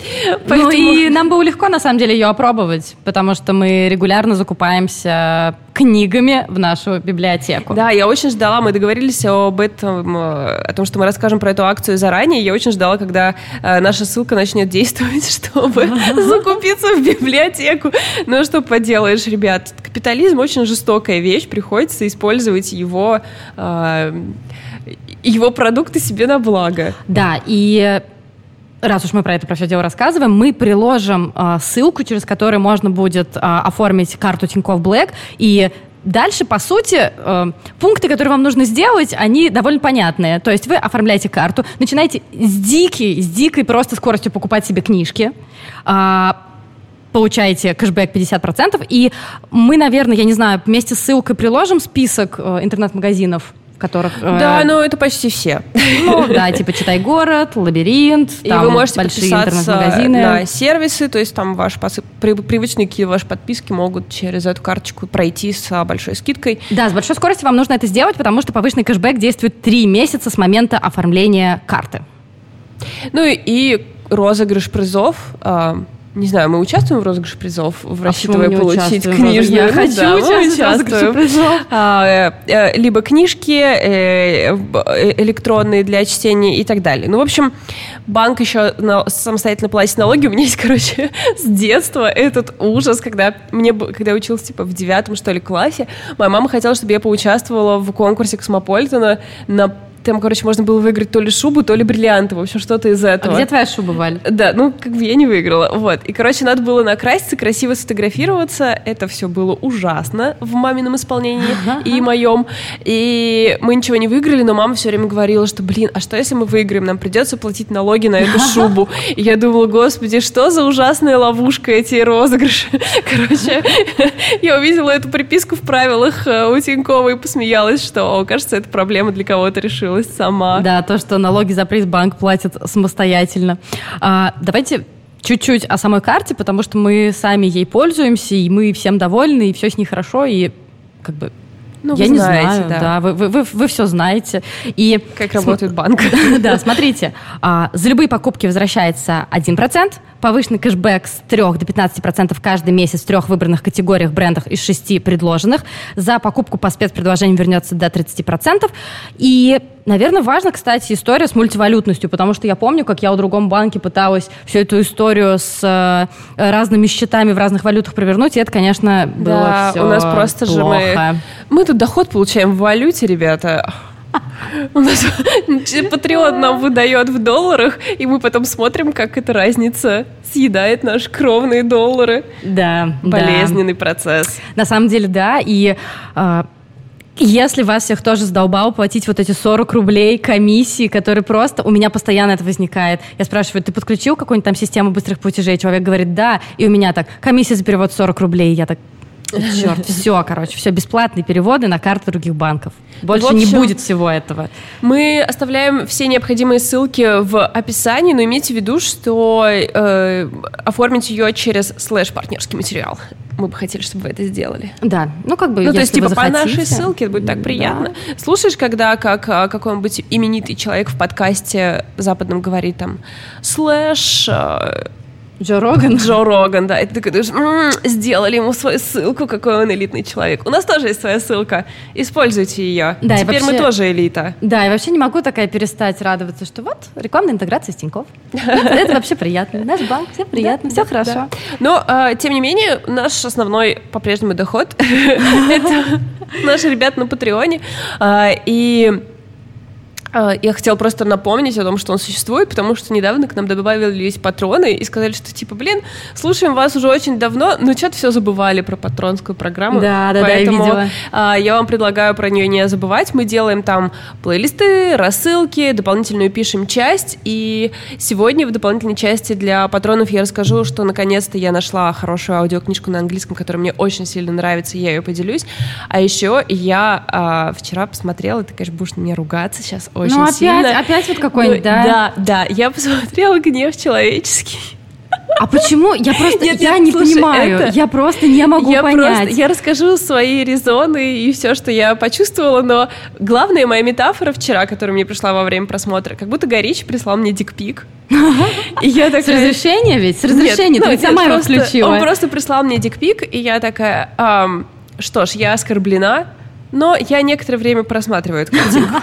Поэтому... Ну и нам было легко, на самом деле, ее опробовать, потому что мы регулярно закупаемся книгами в нашу библиотеку. Да, я очень ждала, мы договорились об этом, э, о том, что мы расскажем про эту акцию заранее. Я очень ждала, когда э, наша ссылка начнет действовать, чтобы закупиться в библиотеку. Ну, что поделаешь, ребят, капитализм очень жестокая вещь, приходится использовать его э, его продукты себе на благо. Да, и раз уж мы про это про все дело рассказываем, мы приложим э, ссылку, через которую можно будет э, оформить карту Тинькофф Блэк и Дальше, по сути, э, пункты, которые вам нужно сделать, они довольно понятные. То есть вы оформляете карту, начинаете с дикой, с дикой просто скоростью покупать себе книжки, э, получаете кэшбэк 50%, и мы, наверное, я не знаю, вместе с ссылкой приложим список э, интернет-магазинов, которых... Да, э, ну это почти все. Ну да, типа «Читай город», «Лабиринт», И вы можете большие интернет-магазины. на сервисы, то есть там ваши привычные какие ваши подписки могут через эту карточку пройти с большой скидкой. Да, с большой скоростью вам нужно это сделать, потому что повышенный кэшбэк действует три месяца с момента оформления карты. Ну и розыгрыш призов а, не знаю, мы участвуем в розыгрыше призов, в рассчитывая получить книжную. Я хочу да, участвовать в призов. А, э, э, либо книжки э, электронные для чтения и так далее. Ну, в общем, банк еще самостоятельно платит налоги. У меня есть, короче, с детства этот ужас, когда мне, когда я училась, типа, в девятом, что ли, классе, моя мама хотела, чтобы я поучаствовала в конкурсе Космополитена на там, короче, можно было выиграть то ли шубу, то ли бриллианты, в общем, что-то из этого. А где твоя шуба, Валь? Да, ну, как бы я не выиграла, вот. И, короче, надо было накраситься, красиво сфотографироваться. Это все было ужасно в мамином исполнении и моем. И мы ничего не выиграли, но мама все время говорила, что, блин, а что если мы выиграем? Нам придется платить налоги на эту шубу. И я думала, господи, что за ужасная ловушка эти розыгрыши. Короче, я увидела эту приписку в правилах э, у Тинькова и посмеялась, что, кажется, эта проблема для кого-то решила решилась сама. Да, то, что налоги за приз банк платит самостоятельно. А, давайте чуть-чуть о самой карте, потому что мы сами ей пользуемся, и мы всем довольны, и все с ней хорошо, и как бы ну, я не знаете, знаю, да, да вы, вы, вы, вы все знаете. И как работает банк. Да, смотрите, а, за любые покупки возвращается 1%, повышенный кэшбэк с 3 до 15% каждый месяц в трех выбранных категориях брендах из шести предложенных. За покупку по спецпредложениям вернется до 30%. И Наверное, важно, кстати, история с мультивалютностью, потому что я помню, как я у другом банке пыталась всю эту историю с э, разными счетами в разных валютах провернуть, и это, конечно, было да, все у нас просто плохо. же мы... Мы тут доход получаем в валюте, ребята. У нас Патреон нам выдает в долларах, и мы потом смотрим, как эта разница съедает наши кровные доллары. Да. Болезненный да. процесс. На самом деле, да. И э, если вас всех тоже задолбал платить вот эти 40 рублей комиссии, которые просто... У меня постоянно это возникает. Я спрашиваю, ты подключил какую-нибудь там систему быстрых платежей? Человек говорит, да. И у меня так, комиссия за перевод 40 рублей. Я так, Черт, все, короче, все бесплатные переводы на карты других банков. Больше общем, не будет всего этого. Мы оставляем все необходимые ссылки в описании, но имейте в виду, что э, оформить ее через слэш партнерский материал. Мы бы хотели, чтобы вы это сделали. Да, ну как бы. Ну то есть типа по нашей ссылке это будет так приятно. Да. Слушаешь, когда как а, какой-нибудь именитый человек в подкасте западном говорит там слэш э, Джо Роган? Джо Роган, да. И ты такой думаешь, м-м, сделали ему свою ссылку, какой он элитный человек. У нас тоже есть своя ссылка. Используйте ее. Да, Теперь вообще, мы тоже элита. Да, и вообще не могу такая перестать радоваться, что вот рекламная интеграция с Тинькофф. Это вообще приятно. Наш банк, все приятно, все хорошо. Но, а, тем не менее, наш основной по-прежнему доход — это наши ребята на Патреоне. А, и я хотела просто напомнить о том, что он существует, потому что недавно к нам добавились патроны и сказали, что типа, блин, слушаем вас уже очень давно, но что-то все забывали про патронскую программу. Да, да, Поэтому да, я видела. А, я вам предлагаю про нее не забывать. Мы делаем там плейлисты, рассылки, дополнительную пишем часть. И сегодня в дополнительной части для патронов я расскажу, что наконец-то я нашла хорошую аудиокнижку на английском, которая мне очень сильно нравится, и я ее поделюсь. А еще я а, вчера посмотрела, ты, конечно, будешь на меня ругаться сейчас очень ну, опять, сильно. опять вот какой-нибудь, да? Да, да. Я посмотрела «Гнев человеческий». А почему? Я просто нет, я нет, не слушай, понимаю. Это... Я просто не могу я понять. Просто, я расскажу свои резоны и все, что я почувствовала, но главная моя метафора вчера, которая мне пришла во время просмотра, как будто Горич прислал мне дикпик. И я такая... С разрешения ведь? С разрешения, нет, ты ну, сама его включила. Он просто прислал мне дикпик, и я такая, что ж, я оскорблена, но я некоторое время просматриваю эту картинку.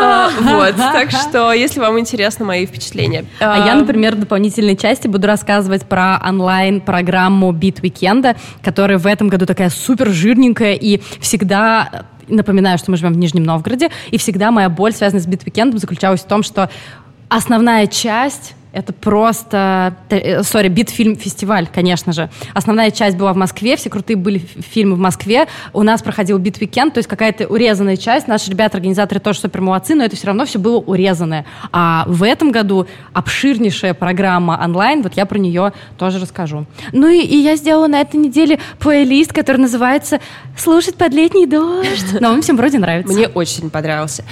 А, вот, так что, если вам интересны мои впечатления. А я, а, например, в дополнительной части буду рассказывать про онлайн-программу Бит Weekend, которая в этом году такая супер жирненькая и всегда напоминаю, что мы живем в Нижнем Новгороде, и всегда моя боль, связанная с Beat Weekend ом, заключалась в том, что основная часть это просто... Э, sorry, Beat Film фестиваль, конечно же. Основная часть была в Москве, все крутые были фильмы в Москве. У нас проходил Beat Weekend, то есть какая-то урезанная часть. Наши ребята-организаторы тоже супер молодцы, но это все равно все было урезанное. А в этом году обширнейшая программа онлайн, вот я про нее тоже расскажу. Ну и, и я сделала на этой неделе плейлист, который называется «Слушать под летний дождь». Но он всем вроде нравится. Мне очень понравился.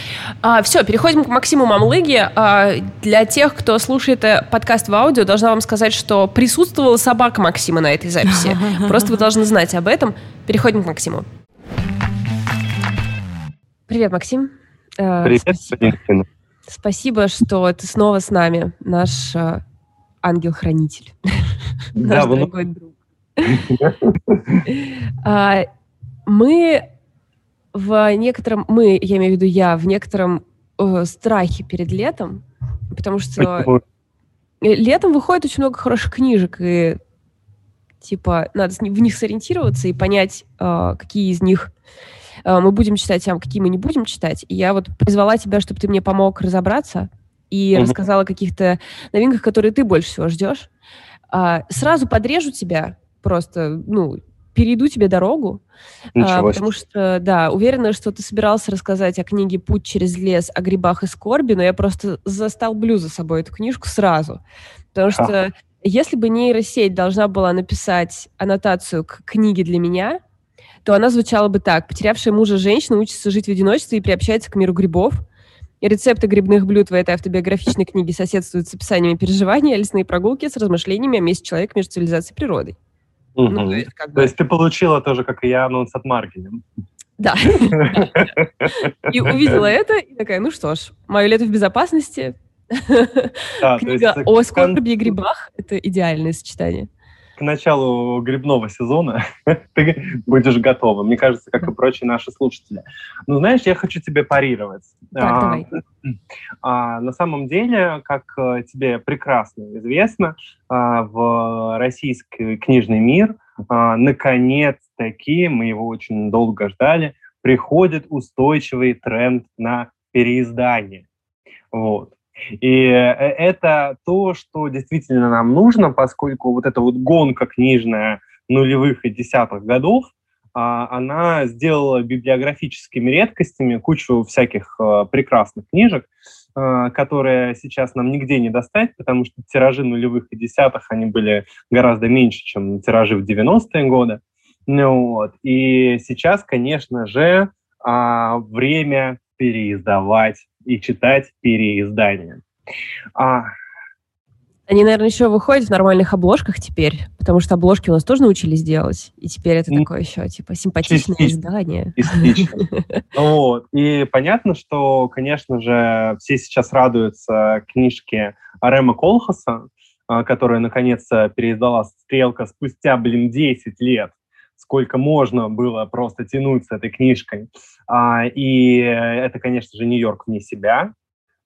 А, все, переходим к Максиму Мамлыге. А, для тех, кто слушает подкаст в аудио, должна вам сказать, что присутствовала собака Максима на этой записи. Просто вы должны знать об этом. Переходим к Максиму. Привет, Максим. Э, Привет, Спасибо, Спасибо что ты снова с нами, наш э, ангел-хранитель. Наш дорогой друг. А, мы в некотором, мы, я имею в виду я, в некотором э, страхе перед летом, потому что летом выходит очень много хороших книжек, и типа надо в них сориентироваться и понять, э, какие из них э, мы будем читать, а какие мы не будем читать. И я вот призвала тебя, чтобы ты мне помог разобраться и mm-hmm. рассказала о каких-то новинках, которые ты больше всего ждешь. А, сразу подрежу тебя просто, ну, перейду тебе дорогу, а, потому что, да, уверена, что ты собирался рассказать о книге «Путь через лес», о грибах и скорби, но я просто застолблю за собой эту книжку сразу, потому что а. если бы нейросеть должна была написать аннотацию к книге для меня, то она звучала бы так. Потерявшая мужа женщина учится жить в одиночестве и приобщается к миру грибов. И рецепты грибных блюд в этой автобиографичной книге соседствуют с описаниями переживаний, а лесные прогулки с размышлениями о месте человека между цивилизацией и природой. Угу. Ну, то, есть, как бы... то есть ты получила тоже, как и я, анонс от маркетинга. Да. И увидела это, и такая, ну что ж, мое лето в безопасности. Книга о скорби и грибах — это идеальное сочетание началу грибного сезона ты будешь готова. Мне кажется, как и прочие наши слушатели. Ну, знаешь, я хочу тебе парировать. Так, а, давай. А, на самом деле, как э, тебе прекрасно известно, а, в российский книжный мир а, наконец-таки, мы его очень долго ждали, приходит устойчивый тренд на переиздание. Вот. И э, это то, что действительно нам нужно, поскольку вот эта вот гонка книжная нулевых и десятых годов, а, она сделала библиографическими редкостями кучу всяких э, прекрасных книжек, э, которые сейчас нам нигде не достать, потому что тиражи нулевых и десятых, они были гораздо меньше, чем тиражи в 90-е годы. Ну, вот. И сейчас, конечно же, а, время переиздавать и читать переиздания. А... Они, наверное, еще выходят в нормальных обложках теперь, потому что обложки у нас тоже научились делать, и теперь это такое еще, типа, симпатичное Частично. издание. Вот. И понятно, что, конечно же, все сейчас радуются книжке Рема Колхаса, а, которая, наконец, переиздала «Стрелка» спустя, блин, 10 лет сколько можно было просто тянуть с этой книжкой. А, и это, конечно же, Нью-Йорк вне себя,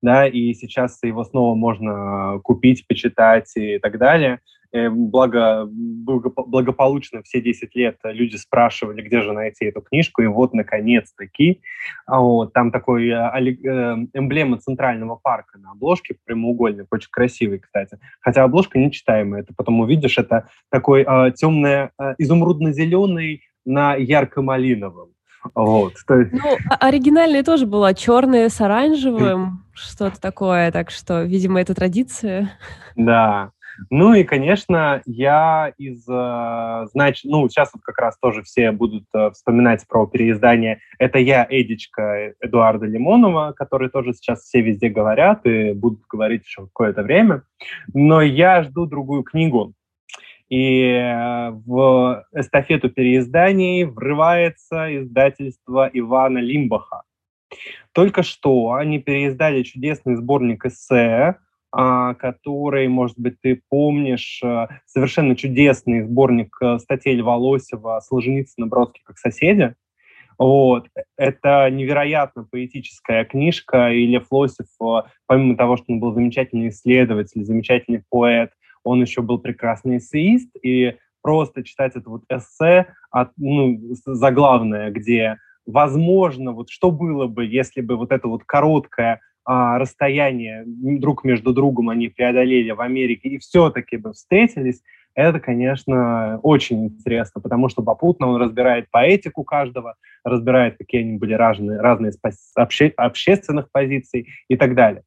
да, и сейчас его снова можно купить, почитать и так далее. Э, благо, благополучно все 10 лет люди спрашивали, где же найти эту книжку, и вот, наконец-таки, а вот, там такой э, э, эмблема Центрального парка на обложке, прямоугольный, очень красивый, кстати. Хотя обложка нечитаемая, ты потом увидишь, это такой э, темный, э, изумрудно-зеленый на ярко-малиновом. Вот. Ну, а оригинальная тоже была черная с оранжевым, что-то такое, так что, видимо, это традиция. Да. Ну и, конечно, я из, э, значит, ну, сейчас вот как раз тоже все будут э, вспоминать про переиздание. Это я, Эдичка Эдуарда Лимонова, который тоже сейчас все везде говорят и будут говорить еще какое-то время. Но я жду другую книгу. И э, в эстафету переизданий врывается издательство Ивана Лимбаха. Только что они переиздали чудесный сборник эссе, который, может быть, ты помнишь, э, совершенно чудесный сборник э, статей Льва Лосева «Солженицын и Бродский как соседи». Вот. Это невероятно поэтическая книжка, и Лев Лосев, э, помимо того, что он был замечательный исследователь, замечательный поэт, он еще был прекрасный эссеист, и просто читать это вот эссе, от, ну, заглавное, где возможно, вот что было бы, если бы вот это вот короткое а, расстояние друг между другом они преодолели в Америке и все-таки бы встретились, это, конечно, очень интересно, потому что попутно он разбирает поэтику каждого, разбирает, какие они были разные, разные обще, общественных позиций и так далее.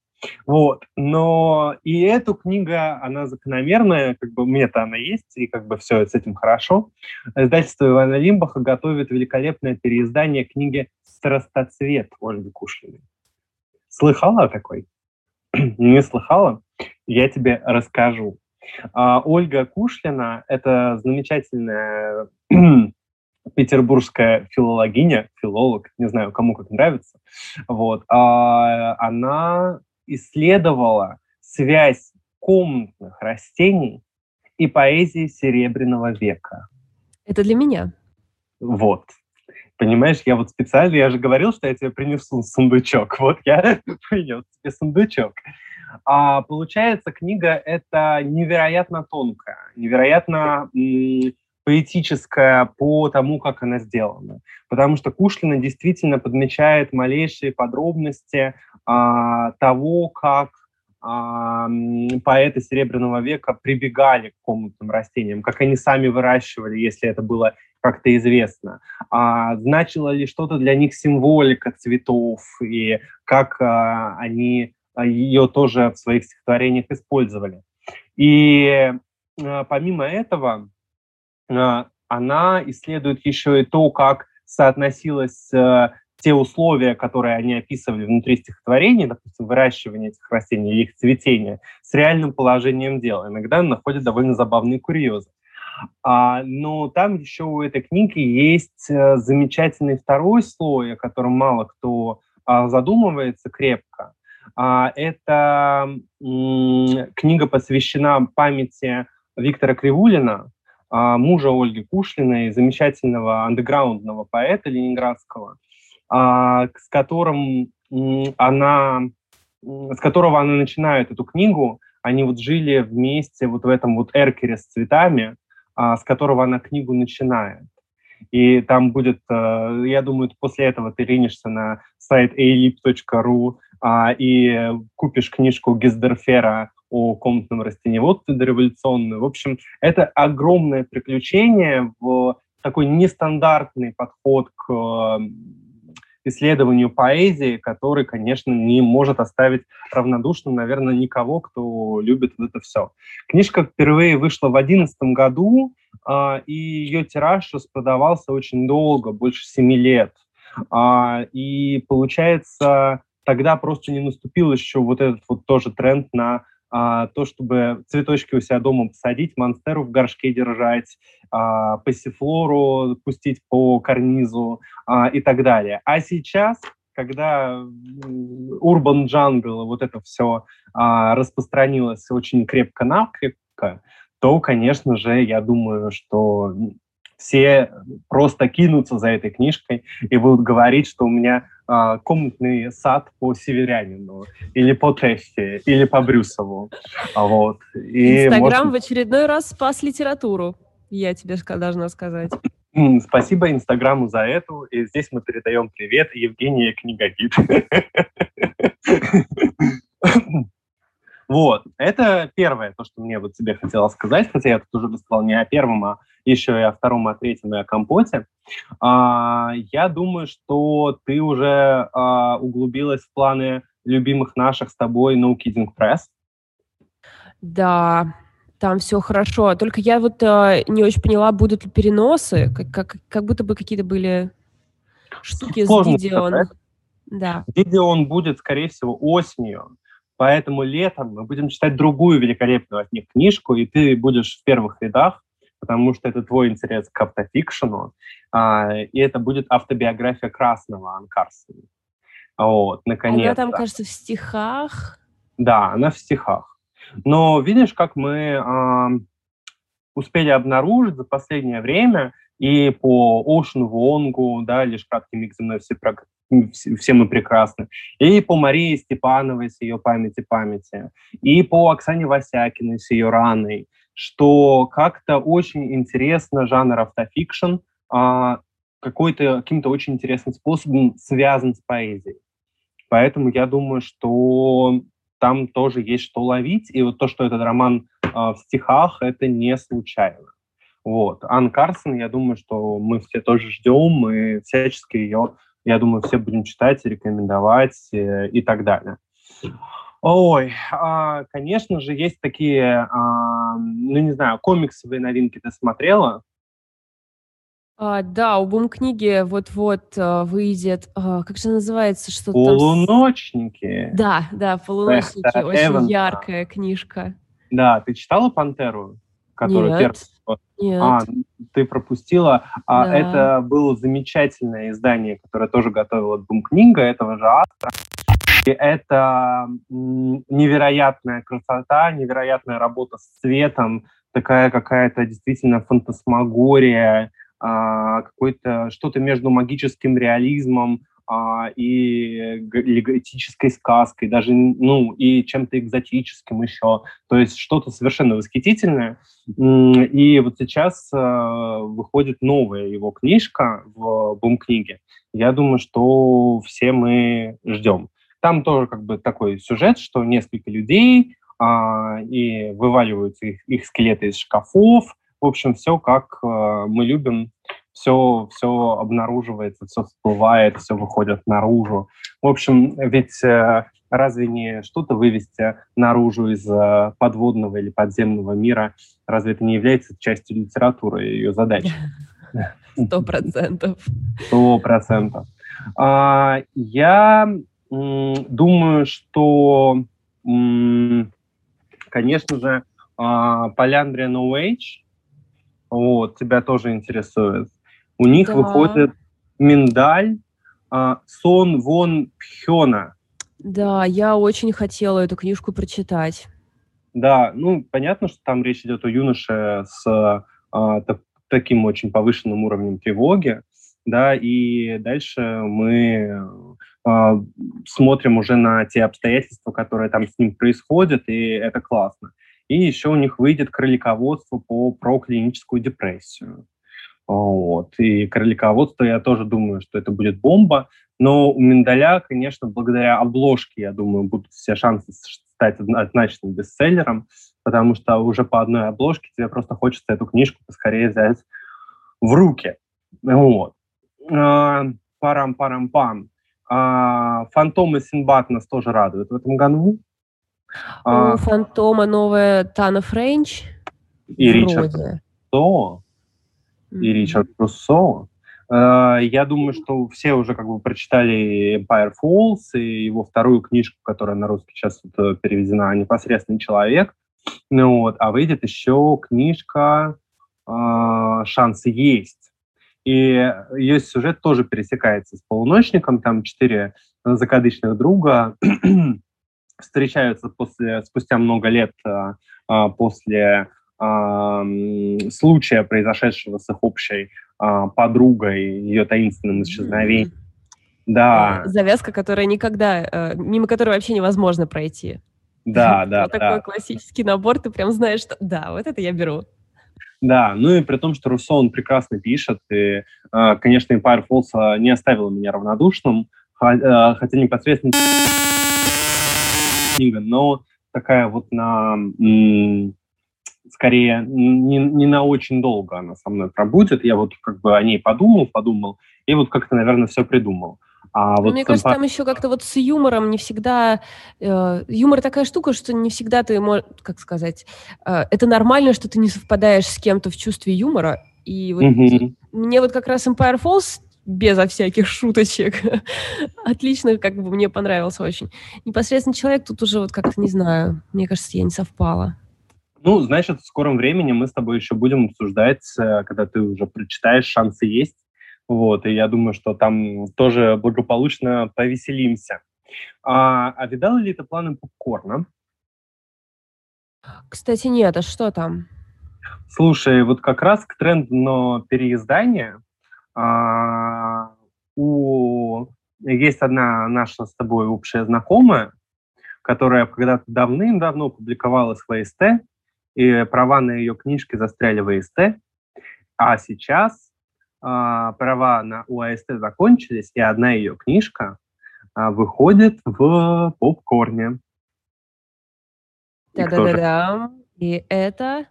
Вот. Но и эту книгу, она закономерная, как бы мне-то она есть, и как бы все с этим хорошо. Издательство Ивана Лимбаха готовит великолепное переиздание книги «Страстоцвет» Ольги Кушлиной. Слыхала о такой? Не слыхала? Я тебе расскажу. А, Ольга Кушлина – это замечательная петербургская филологиня, филолог, не знаю, кому как нравится. Вот. А, она исследовала связь комнатных растений и поэзии Серебряного века. Это для меня. Вот. Понимаешь, я вот специально, я же говорил, что я тебе принесу сундучок. Вот я принес тебе сундучок. А получается, книга это невероятно тонкая, невероятно поэтическая по тому, как она сделана. Потому что Кушлина действительно подмечает малейшие подробности а, того, как поэты Серебряного века прибегали к комнатным растениям, как они сами выращивали, если это было как-то известно. А, значила ли что-то для них символика цветов, и как а, они а, ее тоже в своих стихотворениях использовали. И а, помимо этого, а, она исследует еще и то, как соотносилась те условия, которые они описывали внутри стихотворений, допустим, выращивание этих растений их цветение, с реальным положением дела. Иногда находят довольно забавные курьезы. А, но там еще у этой книги есть э, замечательный второй слой, о котором мало кто а, задумывается крепко. А, это м, книга посвящена памяти Виктора Кривулина, а, мужа Ольги Кушлиной, замечательного андеграундного поэта ленинградского, с которым она, с которого она начинает эту книгу. Они вот жили вместе вот в этом вот эркере с цветами, а, с которого она книгу начинает. И там будет, э, я думаю, после этого ты ринешься на сайт aelip.ru а, и купишь книжку Гиздерфера о комнатном растениеводстве дореволюционную. В общем, это огромное приключение в такой нестандартный подход к исследованию поэзии, который, конечно, не может оставить равнодушным, наверное, никого, кто любит вот это все. Книжка впервые вышла в 2011 году, э, и ее тираж распродавался очень долго, больше семи лет. Э, и получается, тогда просто не наступил еще вот этот вот тоже тренд на а, то, чтобы цветочки у себя дома посадить, монстеру в горшке держать, а, пассифлору пустить по карнизу а, и так далее. А сейчас, когда Urban Jungle, вот это все а, распространилось очень крепко-накрепко, то, конечно же, я думаю, что все просто кинутся за этой книжкой и будут говорить, что у меня э, комнатный сад по Северянину, или по Тесте, или по Брюсову. Вот. И Инстаграм может... в очередной раз спас литературу, я тебе должна сказать. Спасибо Инстаграму за эту. И здесь мы передаем привет Евгении Книгогид. Вот, это первое, то, что мне вот тебе хотела сказать, хотя я тут уже рассказал не о первом, а еще и о втором, о третьем и о компоте. А, я думаю, что ты уже а, углубилась в планы любимых наших с тобой No Kidding Press. Да, там все хорошо. Только я вот э, не очень поняла, будут ли переносы, как, как, как будто бы какие-то были штуки Сложно с Дидион. Да. Дидион будет, скорее всего, осенью. Поэтому летом мы будем читать другую великолепную от них книжку, и ты будешь в первых рядах, потому что это твой интерес к автофикшену, а, и это будет автобиография Красного Анкарсона. Вот, наконец. Она там, кажется, в стихах. Да, она в стихах. Но видишь, как мы э, успели обнаружить за последнее время и по Оушен Вонгу, да, лишь краткий миг за мной все, мы прекрасны, и по Марии Степановой с ее памяти памяти, и по Оксане Васякиной с ее раной, что как-то очень интересно жанр автофикшн э, какой-то каким-то очень интересным способом связан с поэзией. Поэтому я думаю, что там тоже есть что ловить. И вот то, что этот роман э, в стихах, это не случайно. Вот. Ан Карсон, я думаю, что мы все тоже ждем, мы всячески ее, я думаю, все будем читать, рекомендовать э, и так далее. Ой, а, конечно же, есть такие, а, ну не знаю, комиксовые новинки ты смотрела? А, да, у Бум-книги вот-вот а, выйдет, а, как же называется, что Полуночники. Там... Да, да, Полуночники, Эхта очень Эванса. яркая книжка. Да, ты читала «Пантеру»? Которую Нет. Первый... Нет. А, ты пропустила. А, да. Это было замечательное издание, которое тоже готовила Бум-книга этого же автора. И это невероятная красота, невероятная работа с цветом, такая какая-то действительно фантасмагория, а, какой-то что-то между магическим реализмом а, и готической сказкой, даже, ну, и чем-то экзотическим еще. То есть что-то совершенно восхитительное. И вот сейчас а, выходит новая его книжка в бум-книге. Я думаю, что все мы ждем. Там тоже как бы такой сюжет, что несколько людей а, и вываливаются их, их скелеты из шкафов, в общем, все как э, мы любим, все, все обнаруживается, все всплывает, все выходит наружу. В общем, ведь э, разве не что-то вывести наружу из э, подводного или подземного мира? Разве это не является частью литературы и ее задачи? Сто процентов. Сто процентов. А, я думаю, что, конечно же, Поляндрия No Age вот, тебя тоже интересует. У них да. выходит миндаль а, Сон Вон Пхёна. Да, я очень хотела эту книжку прочитать. Да, ну, понятно, что там речь идет о юноше с а, так, таким очень повышенным уровнем тревоги, да, и дальше мы а, смотрим уже на те обстоятельства, которые там с ним происходят, и это классно. И еще у них выйдет кролиководство по, про клиническую депрессию. Вот. И кролиководство, я тоже думаю, что это будет бомба. Но у Миндаля, конечно, благодаря обложке, я думаю, будут все шансы стать однозначным бестселлером, потому что уже по одной обложке тебе просто хочется эту книжку поскорее взять в руки. Вот. А, парам-парам-пам. А, Фантомы Синбад нас тоже радуют в этом году. У а, Фантома новая Тана Френч. И Вроде. Ричард И Ричард Руссо. Я думаю, что все уже как бы прочитали Empire Falls и его вторую книжку, которая на русский сейчас вот э, переведена «Непосредственный человек». Ну, вот, а выйдет еще книжка э, «Шансы есть». И ее сюжет тоже пересекается с «Полуночником». Там четыре закадычных друга встречаются после, спустя много лет после случая, произошедшего с их общей подругой, ее таинственным исчезновением. Да. Завязка, которая никогда, э, мимо которой вообще невозможно пройти. Да, да, вот такой классический набор, ты прям знаешь, что да, вот это я беру. Да, ну и при том, что Руссо, он прекрасно пишет, и, конечно, Empire Falls не оставил меня равнодушным, хотя непосредственно книга, но такая вот на скорее не, не на очень долго она со мной пробудет. Я вот как бы о ней подумал, подумал, и вот как-то, наверное, все придумал. А вот Мне кажется, там еще как-то вот с юмором не всегда... Э, юмор такая штука, что не всегда ты можешь... Как сказать? Э, это нормально, что ты не совпадаешь с кем-то в чувстве юмора. И вот mm-hmm. мне вот как раз Empire Falls безо всяких шуточек. Отлично, как бы мне понравился очень. Непосредственно человек тут уже вот как-то, не знаю, мне кажется, я не совпала. Ну, значит, в скором времени мы с тобой еще будем обсуждать, э, когда ты уже прочитаешь, шансы есть. Вот, и я думаю, что там тоже благополучно повеселимся. А, а видала ли ты планы попкорна? Кстати, нет, а что там? Слушай, вот как раз к тренду на переиздание а, у... есть одна наша с тобой общая знакомая, которая когда-то давным-давно публиковалась в АСТ, и права на ее книжки застряли в АСТ, а сейчас а, права на УАСТ закончились, и одна ее книжка а, выходит в попкорне. Да-да-да-да. И это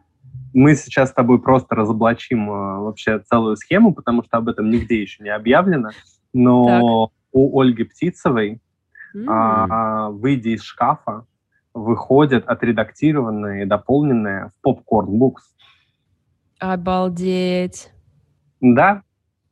мы сейчас с тобой просто разоблачим э, вообще целую схему, потому что об этом нигде еще не объявлено. Но так. у Ольги Птицевой, mm. а, выйдя из шкафа, выходят отредактированные, дополненные в Popcorn Books. Обалдеть. Да,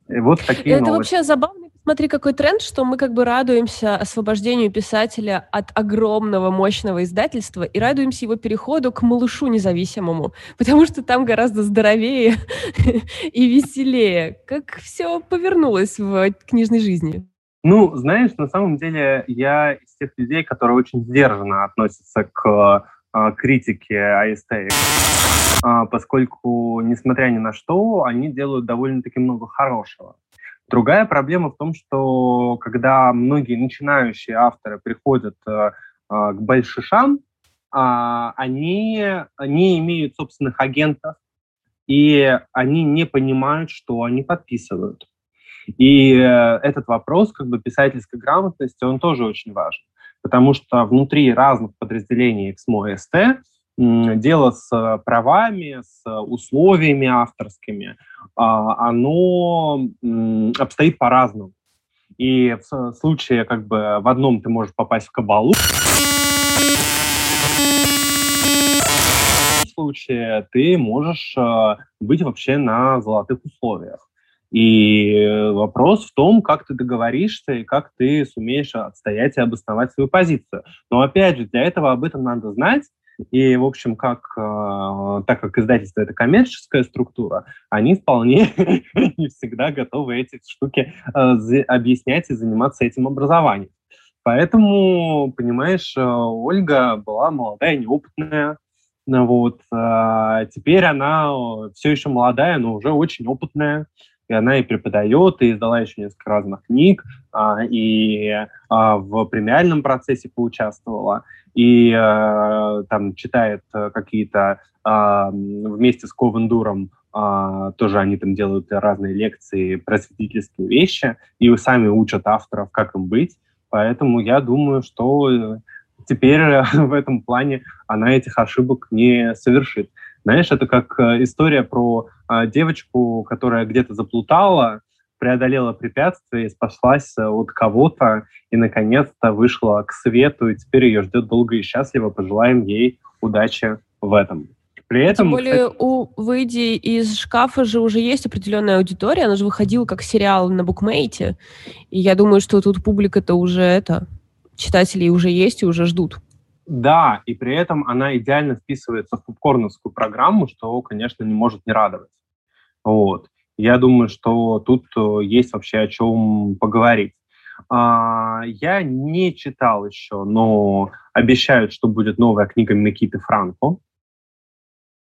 вот такие Это новости. вообще забавно Смотри, какой тренд, что мы как бы радуемся освобождению писателя от огромного мощного издательства и радуемся его переходу к малышу независимому, потому что там гораздо здоровее и веселее. Как все повернулось в книжной жизни? Ну, знаешь, на самом деле я тех людей, которые очень сдержанно относятся к э, критике АСТ, э, поскольку, несмотря ни на что, они делают довольно-таки много хорошего. Другая проблема в том, что когда многие начинающие авторы приходят э, э, к большишам, э, они не имеют собственных агентов, и они не понимают, что они подписывают. И э, этот вопрос как бы писательской грамотности, он тоже очень важен, потому что внутри разных подразделений XMO ST дело с правами, с условиями авторскими, а, оно обстоит по-разному. И в случае, как бы, в одном ты можешь попасть в кабалу, в случае ты можешь быть вообще на золотых условиях. И вопрос в том, как ты договоришься и как ты сумеешь отстоять и обосновать свою позицию. Но опять же, для этого об этом надо знать, и, в общем, как, э, так как издательство – это коммерческая структура, они вполне не всегда готовы эти штуки э, объяснять и заниматься этим образованием. Поэтому, понимаешь, э, Ольга была молодая, неопытная, вот. А теперь она все еще молодая, но уже очень опытная и она и преподает, и издала еще несколько разных книг, а, и а, в премиальном процессе поучаствовала, и а, там читает какие-то а, вместе с Ковендуром тоже они там делают разные лекции, просветительские вещи, и сами учат авторов, как им быть. Поэтому я думаю, что теперь в этом плане она этих ошибок не совершит. Знаешь, это как э, история про э, девочку, которая где-то заплутала, преодолела препятствия, спаслась э, от кого-то и, наконец-то, вышла к свету, и теперь ее ждет долго и счастливо. Пожелаем ей удачи в этом. При этом, Тем более, кстати... у «Выйди из шкафа» же уже есть определенная аудитория, она же выходила как сериал на букмейте, и я думаю, что тут публика-то уже это, читателей уже есть и уже ждут. Да, и при этом она идеально вписывается в попкорновскую программу, что, конечно, не может не радовать. Вот. Я думаю, что тут э, есть вообще о чем поговорить. А, я не читал еще, но обещают, что будет новая книга Микиты Франко.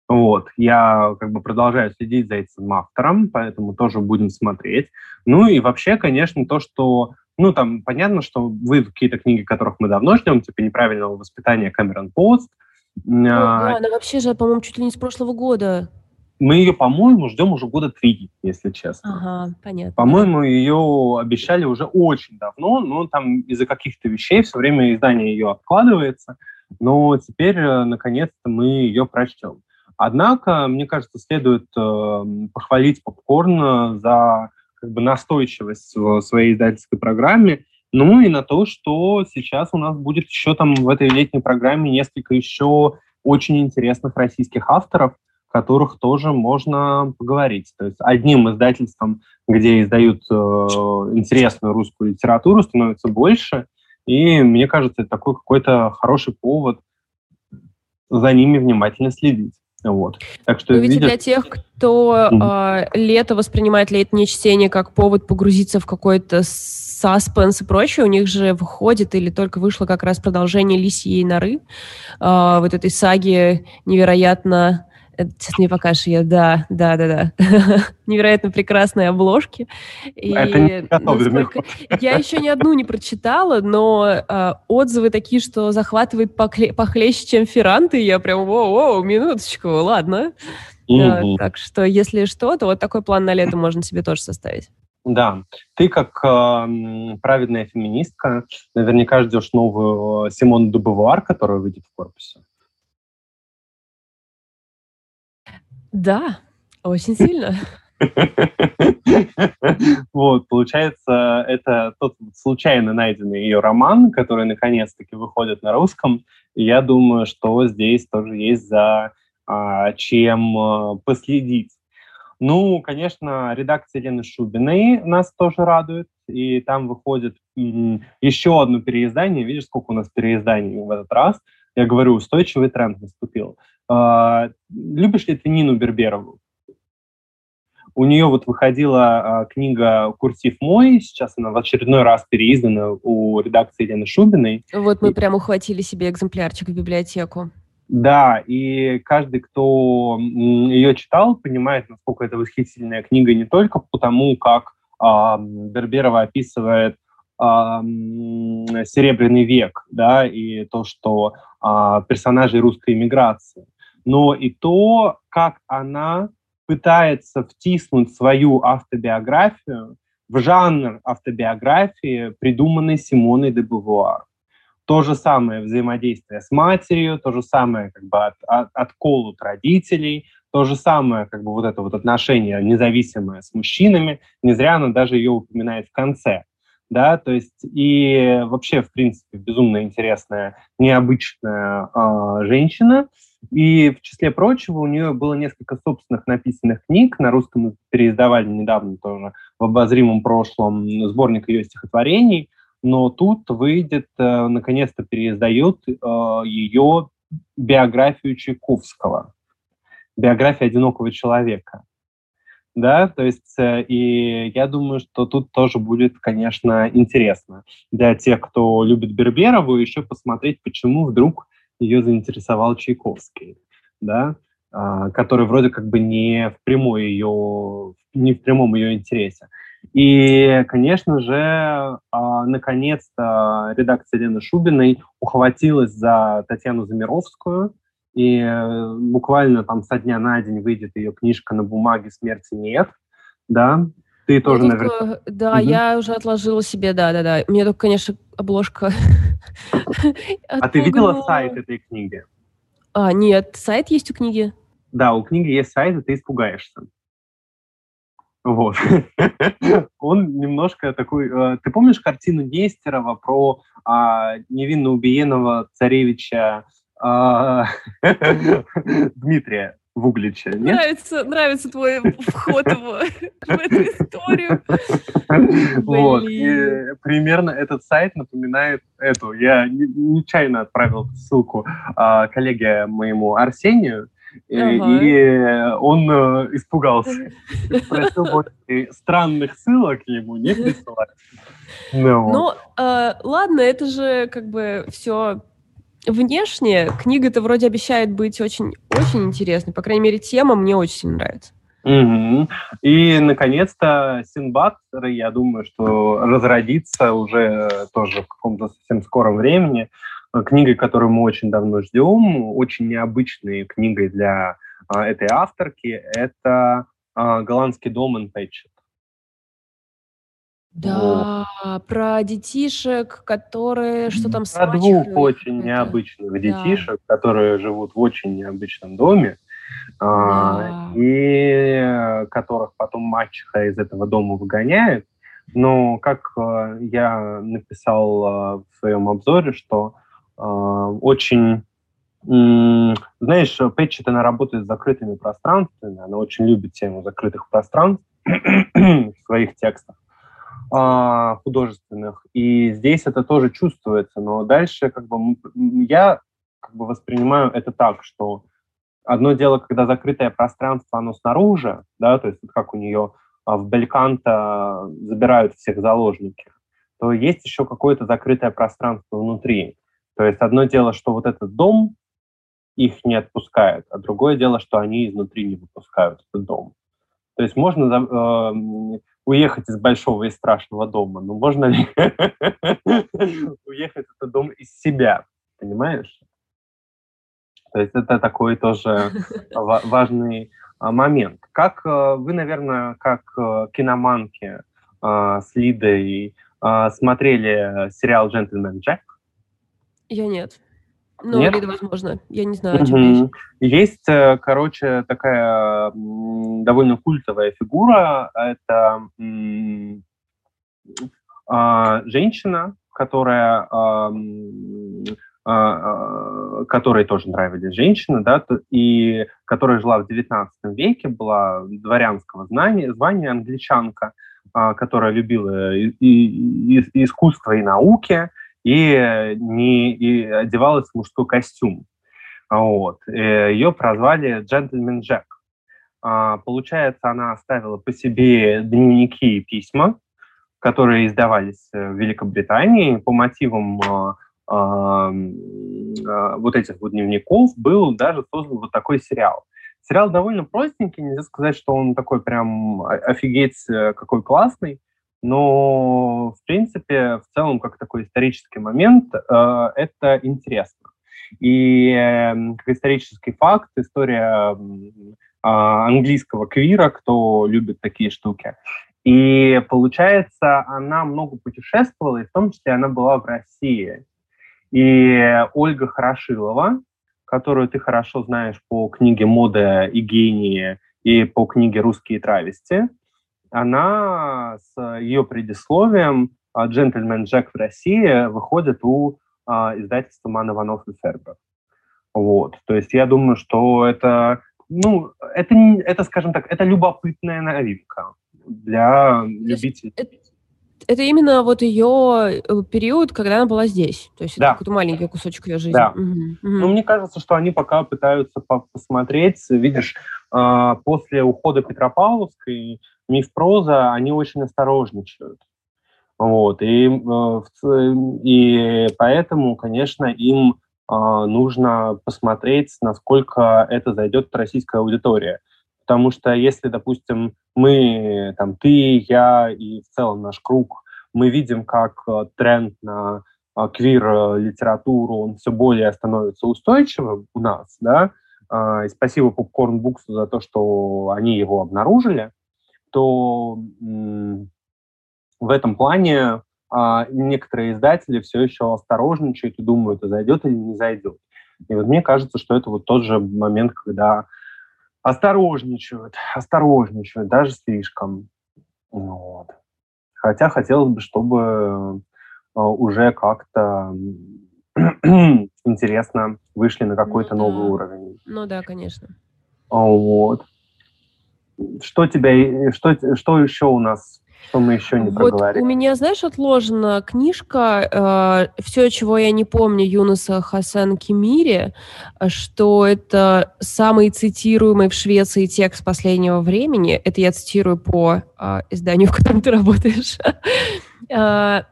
Вот, я как бы продолжаю следить за этим автором, поэтому тоже будем смотреть. Ну и вообще, конечно, то, что ну, там, понятно, что вы какие-то книги, которых мы давно ждем, типа «Неправильного воспитания» Кэмерон Пост. Ну, а, да, она вообще же, по-моему, чуть ли не с прошлого года. Мы ее, по-моему, ждем уже года три, если честно. Ага, понятно. По-моему, ее обещали уже очень давно, но там из-за каких-то вещей все время издание ее откладывается, но теперь, э, наконец-то, мы ее прочтем. Однако, мне кажется, следует э, похвалить попкорн за как бы настойчивость в своей издательской программе Ну и на то, что сейчас у нас будет еще там в этой летней программе несколько еще очень интересных российских авторов, которых тоже можно поговорить. То есть одним издательством, где издают э, интересную русскую литературу, становится больше, и мне кажется, это такой какой-то хороший повод за ними внимательно следить. Вот. Так что, ну, видишь... для тех, кто mm-hmm. э, лето воспринимает летнее чтение как повод погрузиться в какой-то саспенс и прочее, у них же выходит или только вышло как раз продолжение «Лисьей норы», э, вот этой саги невероятно сейчас мне покажешь ее, да, да, да, да. Невероятно прекрасные обложки. И это не насколько... Я еще ни одну не прочитала, но э, отзывы такие, что захватывает покле... похлеще, чем Ферранты. Я прям, воу-воу, минуточку, ладно. Mm-hmm. так что, если что, то вот такой план на лето можно себе тоже составить. Да, ты как э, праведная феминистка наверняка ждешь новую Симон Дубовуар, которая выйдет в корпусе. Да, очень сильно. Вот, получается, это тот случайно найденный ее роман, который наконец-таки выходит на русском. И я думаю, что здесь тоже есть за а, чем а, последить. Ну, конечно, редакция Лены Шубиной нас тоже радует, и там выходит еще одно переиздание. Видишь, сколько у нас переизданий в этот раз? Я говорю, устойчивый тренд наступил. А, любишь ли ты Нину Берберову? У нее вот выходила а, книга «Курсив мой», сейчас она в очередной раз переиздана у редакции Елены Шубиной. Вот мы и... прям ухватили себе экземплярчик в библиотеку. Да, и каждый, кто ее читал, понимает, насколько это восхитительная книга не только потому, как а, Берберова описывает а, Серебряный век, да, и то, что а, персонажей русской иммиграции, но и то, как она пытается втиснуть свою автобиографию в жанр автобиографии, придуманный Симоной де Бувуар. То же самое взаимодействие с матерью, то же самое как бы от, от, откол от родителей, то же самое как бы вот это вот отношение независимое с мужчинами. Не зря она даже ее упоминает в конце. Да, то есть и вообще, в принципе, безумно интересная, необычная э, женщина, и, в числе прочего, у нее было несколько собственных написанных книг. На русском переиздавали недавно тоже в обозримом прошлом сборник ее стихотворений. Но тут выйдет, э, наконец-то переиздают э, ее биографию Чайковского. Биография одинокого человека. Да, то есть, э, и я думаю, что тут тоже будет, конечно, интересно для тех, кто любит Берберову, еще посмотреть, почему вдруг ее заинтересовал Чайковский, да, а, который вроде как бы не в прямой ее, не в прямом ее интересе. И, конечно же, а, наконец-то редакция Лены Шубиной ухватилась за Татьяну Замировскую, и э, буквально там со дня на день выйдет ее книжка на бумаге «Смерти нет», да, ты тоже, только, наверное... Да, угу. я уже отложила себе, да-да-да. Мне только, конечно, обложка... А ты видела сайт этой книги? А, нет, сайт есть у книги? Да, у книги есть сайт, и ты испугаешься. Вот. Он немножко такой... Э, ты помнишь картину Нестерова про а, невинно убиенного царевича а, Дмитрия? В Угличе, нет? Нравится, нравится твой вход в, эту историю. Вот, примерно этот сайт напоминает эту. Я нечаянно отправил ссылку а, коллеге моему Арсению, ага. и он э, испугался. Спросил странных ссылок ему не присылать. Ну, ну э, ладно, это же как бы все внешне книга-то вроде обещает быть очень, очень интересной. По крайней мере, тема мне очень нравится. Угу. И, наконец-то, Синбад, я думаю, что разродится уже тоже в каком-то совсем скором времени. Книгой, которую мы очень давно ждем, очень необычной книгой для а, этой авторки, это а, «Голландский дом Энн Пэтчет». Да, про детишек, которые что там Про двух очень это. необычных Да. детишек, которые живут в очень необычном доме, а, и которых потом мачеха из этого дома выгоняет, Но как э, я написал э, в своем обзоре, что очень знаешь, Пэтчет, она работает с закрытыми пространствами, она очень любит тему закрытых пространств в своих текстах а, художественных, и здесь это тоже чувствуется, но дальше как бы я как бы воспринимаю это так, что одно дело, когда закрытое пространство, оно снаружи, да, то есть вот как у нее а, в Бельканто забирают всех заложники, то есть еще какое-то закрытое пространство внутри. То есть одно дело, что вот этот дом, их не отпускают, а другое дело, что они изнутри не выпускают этот дом. То есть можно э, уехать из большого и страшного дома, но можно ли уехать этот дом из себя, понимаешь? То есть это такой тоже важный а, момент. Как э, вы, наверное, как э, киноманки э, с Лидой смотрели сериал «Джентльмен Джек»? Я нет. Ну, Нет? или, возможно, я не знаю, о чем речь. Есть, короче, такая довольно культовая фигура. Это а, женщина, которая а, а, которой тоже нравились женщины, да, и которая жила в XIX веке, была дворянского знания, звания англичанка, которая любила и, и, и искусство, и науки, и, не, и одевалась в мужской костюм. Вот. Ее прозвали «Джентльмен Джек». Получается, она оставила по себе дневники и письма, которые издавались в Великобритании по мотивам а, вот этих вот дневников был даже создан вот такой сериал. Сериал довольно простенький, нельзя сказать, что он такой прям офигеть э, какой классный, но, в принципе, в целом, как такой исторический момент, э, это интересно. И эм, как исторический факт, история а, английского квира, кто любит такие штуки. И получается, она много путешествовала, и в том числе она была в России. И Ольга Хорошилова, которую ты хорошо знаешь по книге «Мода и гении» и по книге «Русские травести», она с ее предисловием «Джентльмен Джек в России» выходит у а, издательства «Ман Иванов и Фербер». Вот. То есть я думаю, что это, ну, это, это, скажем так, это любопытная новинка для любителей это именно вот ее э, период, когда она была здесь. То есть да. это какой-то маленький кусочек ее жизни. Да. Угу, угу. Ну, мне кажется, что они пока пытаются посмотреть, видишь, а, после ухода Петропавловской миф проза, они очень осторожничают. Вот, и, э, и поэтому, конечно, им а, нужно посмотреть, насколько это зайдет российская аудитория. Потому что если, допустим, мы, там, ты, я и в целом наш круг, мы видим, как э, тренд на э, квир-литературу, он все более становится устойчивым у нас, да, а, и спасибо Popcorn Books за то, что они его обнаружили, то в этом плане а, некоторые издатели все еще осторожничают и думают, а зайдет или не зайдет. И вот мне кажется, что это вот тот же момент, когда осторожничают, осторожничают, даже слишком. Вот. Хотя хотелось бы, чтобы э, уже как-то интересно вышли на какой-то ну, новый да. уровень. Ну да, конечно. Вот. Что тебя, что, что еще у нас что мы еще не вот проговорили? У меня, знаешь, отложена книжка э, «Все, чего я не помню» Юнуса Хасан Кимири, что это самый цитируемый в Швеции текст последнего времени. Это я цитирую по э, изданию, в котором ты работаешь. Э,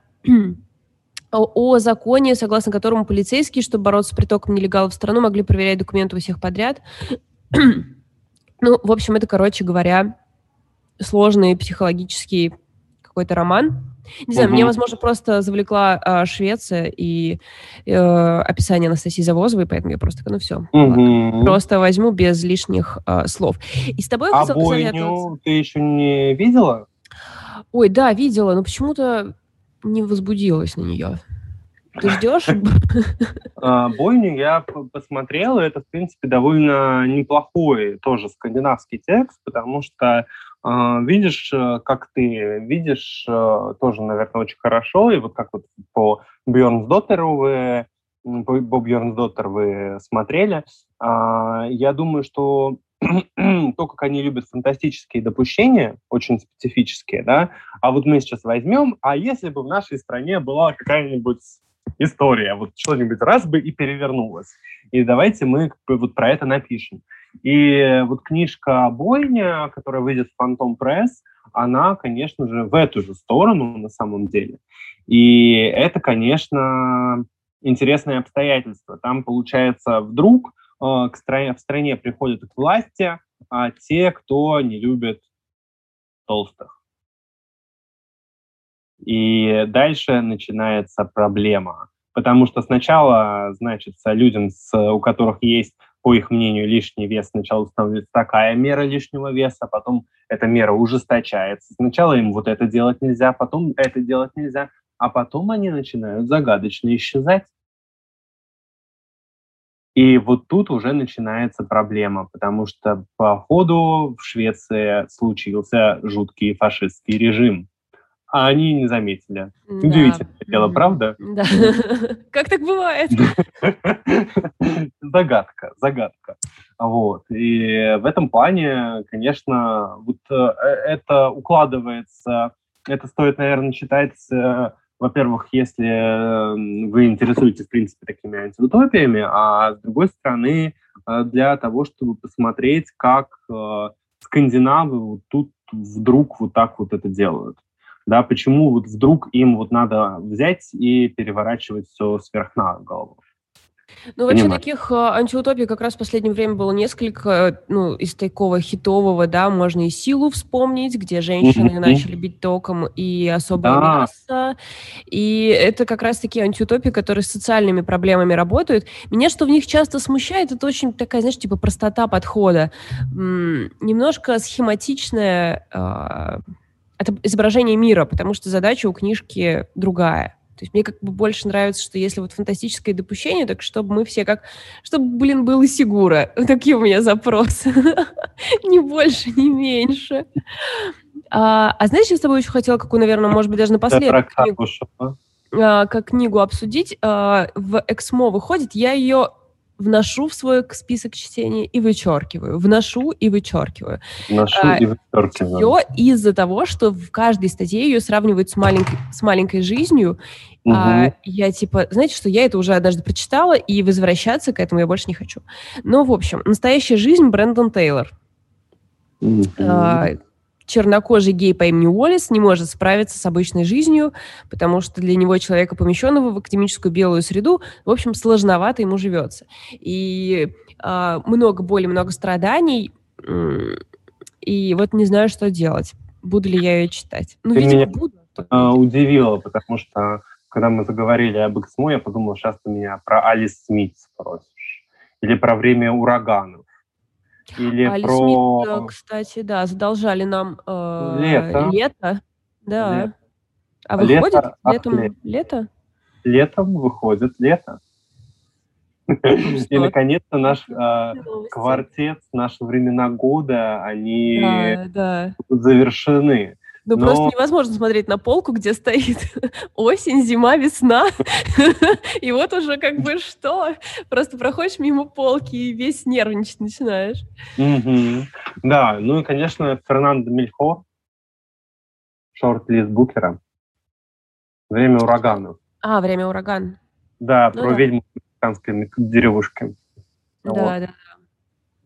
о законе, согласно которому полицейские, чтобы бороться с притоком нелегалов в страну, могли проверять документы у всех подряд. ну, в общем, это, короче говоря, сложный психологический какой-то роман. Не знаю, угу. мне, возможно, просто завлекла э, Швеция и э, описание Анастасии Завозовой, поэтому я просто, ну все, угу. просто возьму без лишних э, слов. И с тобой а бойню ты еще не видела? Ой, да, видела, но почему-то не возбудилась на нее. Ты ждешь? А, бойню я посмотрел, и это, в принципе, довольно неплохой тоже скандинавский текст, потому что видишь, э, как ты видишь, э, тоже, наверное, очень хорошо, и вот как вот по Бьернсдоттеру вы, по Бьернсдоттер вы смотрели, а, я думаю, что то, как они любят фантастические допущения, очень специфические, да, а вот мы сейчас возьмем, а если бы в нашей стране была какая-нибудь история, вот что-нибудь раз бы и перевернулось. И давайте мы вот про это напишем. И вот книжка «Бойня», которая выйдет в «Фантом Пресс», она, конечно же, в эту же сторону на самом деле. И это, конечно, интересное обстоятельство. Там, получается, вдруг э, к стране, в стране приходят к власти а те, кто не любит толстых. И дальше начинается проблема. Потому что сначала, значит, людям, с, у которых есть, по их мнению, лишний вес, сначала устанавливается такая мера лишнего веса, потом эта мера ужесточается. Сначала им вот это делать нельзя, потом это делать нельзя, а потом они начинают загадочно исчезать. И вот тут уже начинается проблема, потому что по ходу в Швеции случился жуткий фашистский режим а они не заметили. Да. Удивительное дело, правда? Да. Как так бывает? Загадка, загадка. Вот. И в этом плане, конечно, вот э, это укладывается, это стоит, наверное, читать, э, во-первых, если э, вы интересуетесь, в принципе, такими антиутопиями, а с другой стороны, для того, чтобы посмотреть, как скандинавы вот тут вдруг вот так вот это делают да, почему вот вдруг им вот надо взять и переворачивать все сверх на голову. Ну, вообще таких э, антиутопий как раз в последнее время было несколько, ну, из такого хитового, да, можно и «Силу» вспомнить, где женщины mm-hmm. начали бить током, и «Особое да. мясо», и это как раз такие антиутопии, которые с социальными проблемами работают. Меня что в них часто смущает, это очень такая, знаешь, типа простота подхода, немножко схематичная... Это изображение мира, потому что задача у книжки другая. То есть мне как бы больше нравится, что если вот фантастическое допущение, так чтобы мы все как... Чтобы, блин, было Сигура. Такие у меня запросы. Ни больше, ни меньше. А, а знаешь, я с тобой еще хотела, какую, наверное, может быть, даже напоследок книгу, а, как книгу обсудить. А, в Эксмо выходит, я ее вношу в свой список чтения и вычеркиваю, вношу и вычеркиваю. Вношу а, и вычеркиваю. Все из-за того, что в каждой статье ее сравнивают с маленькой, с маленькой жизнью. Угу. А, я типа, знаете, что я это уже однажды прочитала, и возвращаться к этому я больше не хочу. Ну, в общем, настоящая жизнь Брэндон Тейлор. Угу. А, чернокожий гей по имени Уоллес не может справиться с обычной жизнью, потому что для него, человека, помещенного в академическую белую среду, в общем, сложновато ему живется. И э, много боли, много страданий, и вот не знаю, что делать. Буду ли я ее читать? Ну, Ты видимо, меня буду. А, удивила, потому что когда мы заговорили об Эксмо, я подумал, сейчас ты меня про Алис Смит спросишь. Или про время ураганов. Или Али про... Смит, кстати, да, задолжали нам э, лето. лето. Да. Лето. А выходит лето, летом лето? лето? Летом выходит лето. И, наконец-то, наш э, квартет, наши времена года, они да, да. завершены. Ну, Но... просто невозможно смотреть на полку, где стоит осень, зима, весна. И вот уже как бы что? Просто проходишь мимо полки и весь нервничать начинаешь. Да, ну и, конечно, Фернандо Мельхо, шорт-лист Букера. Время ураганов. А, время ураган. Да, ну про ведьму мексиканской деревушки. Да, да,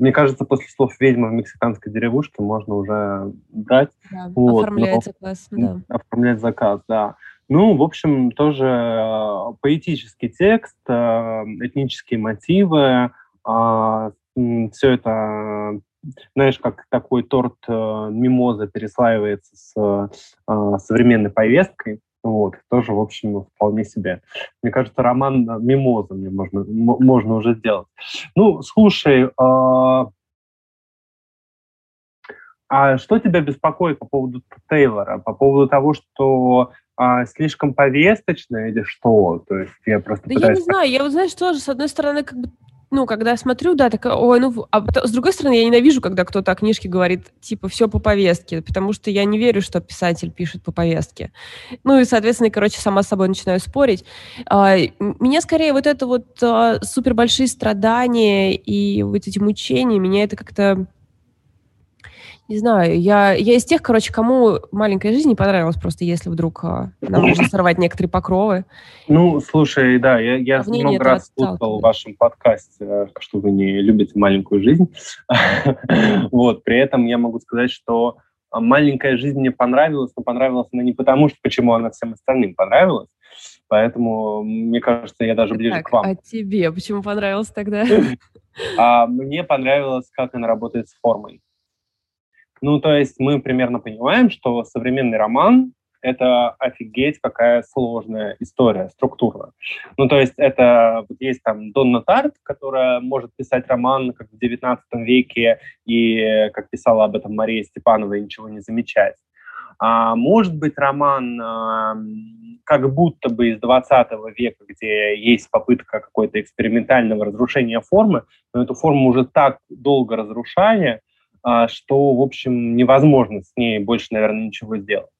мне кажется, после слов «ведьма в мексиканской деревушке» можно уже брать. Да, вот, оформлять но... заказ, да. Оформлять заказ, да. Ну, в общем, тоже э, поэтический текст, э, этнические мотивы, а, все это, знаешь, как такой торт э, мимоза переслаивается с современной повесткой. Вот, тоже, в общем, вполне себе. Мне кажется, роман «Мимоза» мне можно, можно уже сделать. Ну, слушай, э, а что тебя беспокоит по поводу Тейлора? По поводу того, что а, слишком повесточно или что? То есть я просто Да я не знаю, я вот, знаешь, тоже, с одной стороны, как бы ну, когда смотрю, да, такая, ой, ну, а с другой стороны, я ненавижу, когда кто-то о книжке говорит, типа, все по повестке, потому что я не верю, что писатель пишет по повестке. Ну, и, соответственно, короче, сама с собой начинаю спорить. А, меня скорее вот это вот а, супер большие страдания и вот эти мучения, меня это как-то не знаю, я, я из тех, короче, кому маленькая жизнь не понравилась, просто если вдруг а, нам нужно сорвать некоторые покровы. Ну, слушай, да, я, я а много раз слушал в вашем подкасте, что вы не любите маленькую жизнь. вот, при этом я могу сказать, что маленькая жизнь мне понравилась, но понравилась она не потому, что почему она всем остальным понравилась, Поэтому, мне кажется, я даже ближе так, к вам. А тебе почему понравилось тогда? а мне понравилось, как она работает с формой. Ну, то есть мы примерно понимаем, что современный роман — это офигеть какая сложная история, структура. Ну, то есть это вот есть там Донна Тарт, которая может писать роман как в XIX веке, и, как писала об этом Мария Степанова, и ничего не замечать. А может быть роман э, как будто бы из 20 века, где есть попытка какой-то экспериментального разрушения формы, но эту форму уже так долго разрушали, а, что, в общем, невозможно с ней больше, наверное, ничего сделать.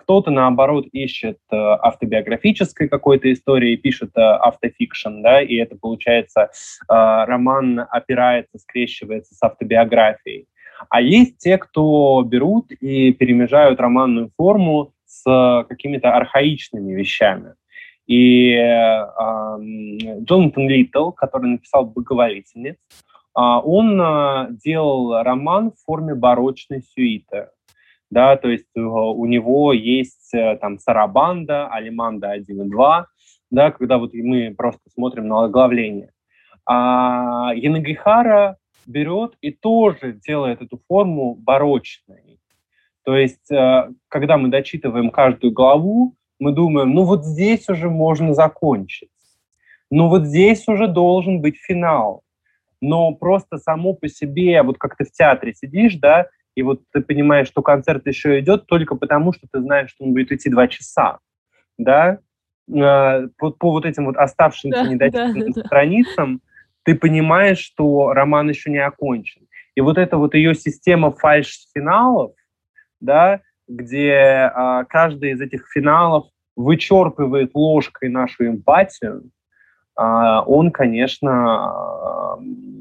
Кто-то, наоборот, ищет э, автобиографической какой-то истории, пишет э, автофикшн, да, и это, получается, э, роман опирается, скрещивается с автобиографией. А есть те, кто берут и перемежают романную форму с какими-то архаичными вещами. И э, Джонатан Литтл, который написал «Боговорительниц», а, он а, делал роман в форме барочной сюиты. Да, то есть э, у него есть э, там Сарабанда, Алиманда 1 и 2, да, когда вот мы просто смотрим на оглавление. А Янагихара берет и тоже делает эту форму барочной. То есть, э, когда мы дочитываем каждую главу, мы думаем, ну вот здесь уже можно закончить. Ну вот здесь уже должен быть финал но просто само по себе, вот как ты в театре сидишь, да, и вот ты понимаешь, что концерт еще идет только потому, что ты знаешь, что он будет идти два часа, да, по, по вот этим вот оставшимся да, недочитанным да, страницам ты понимаешь, что роман еще не окончен. И вот эта вот ее система фальш-финалов, да, где а, каждый из этих финалов вычерпывает ложкой нашу эмпатию, а, он, конечно,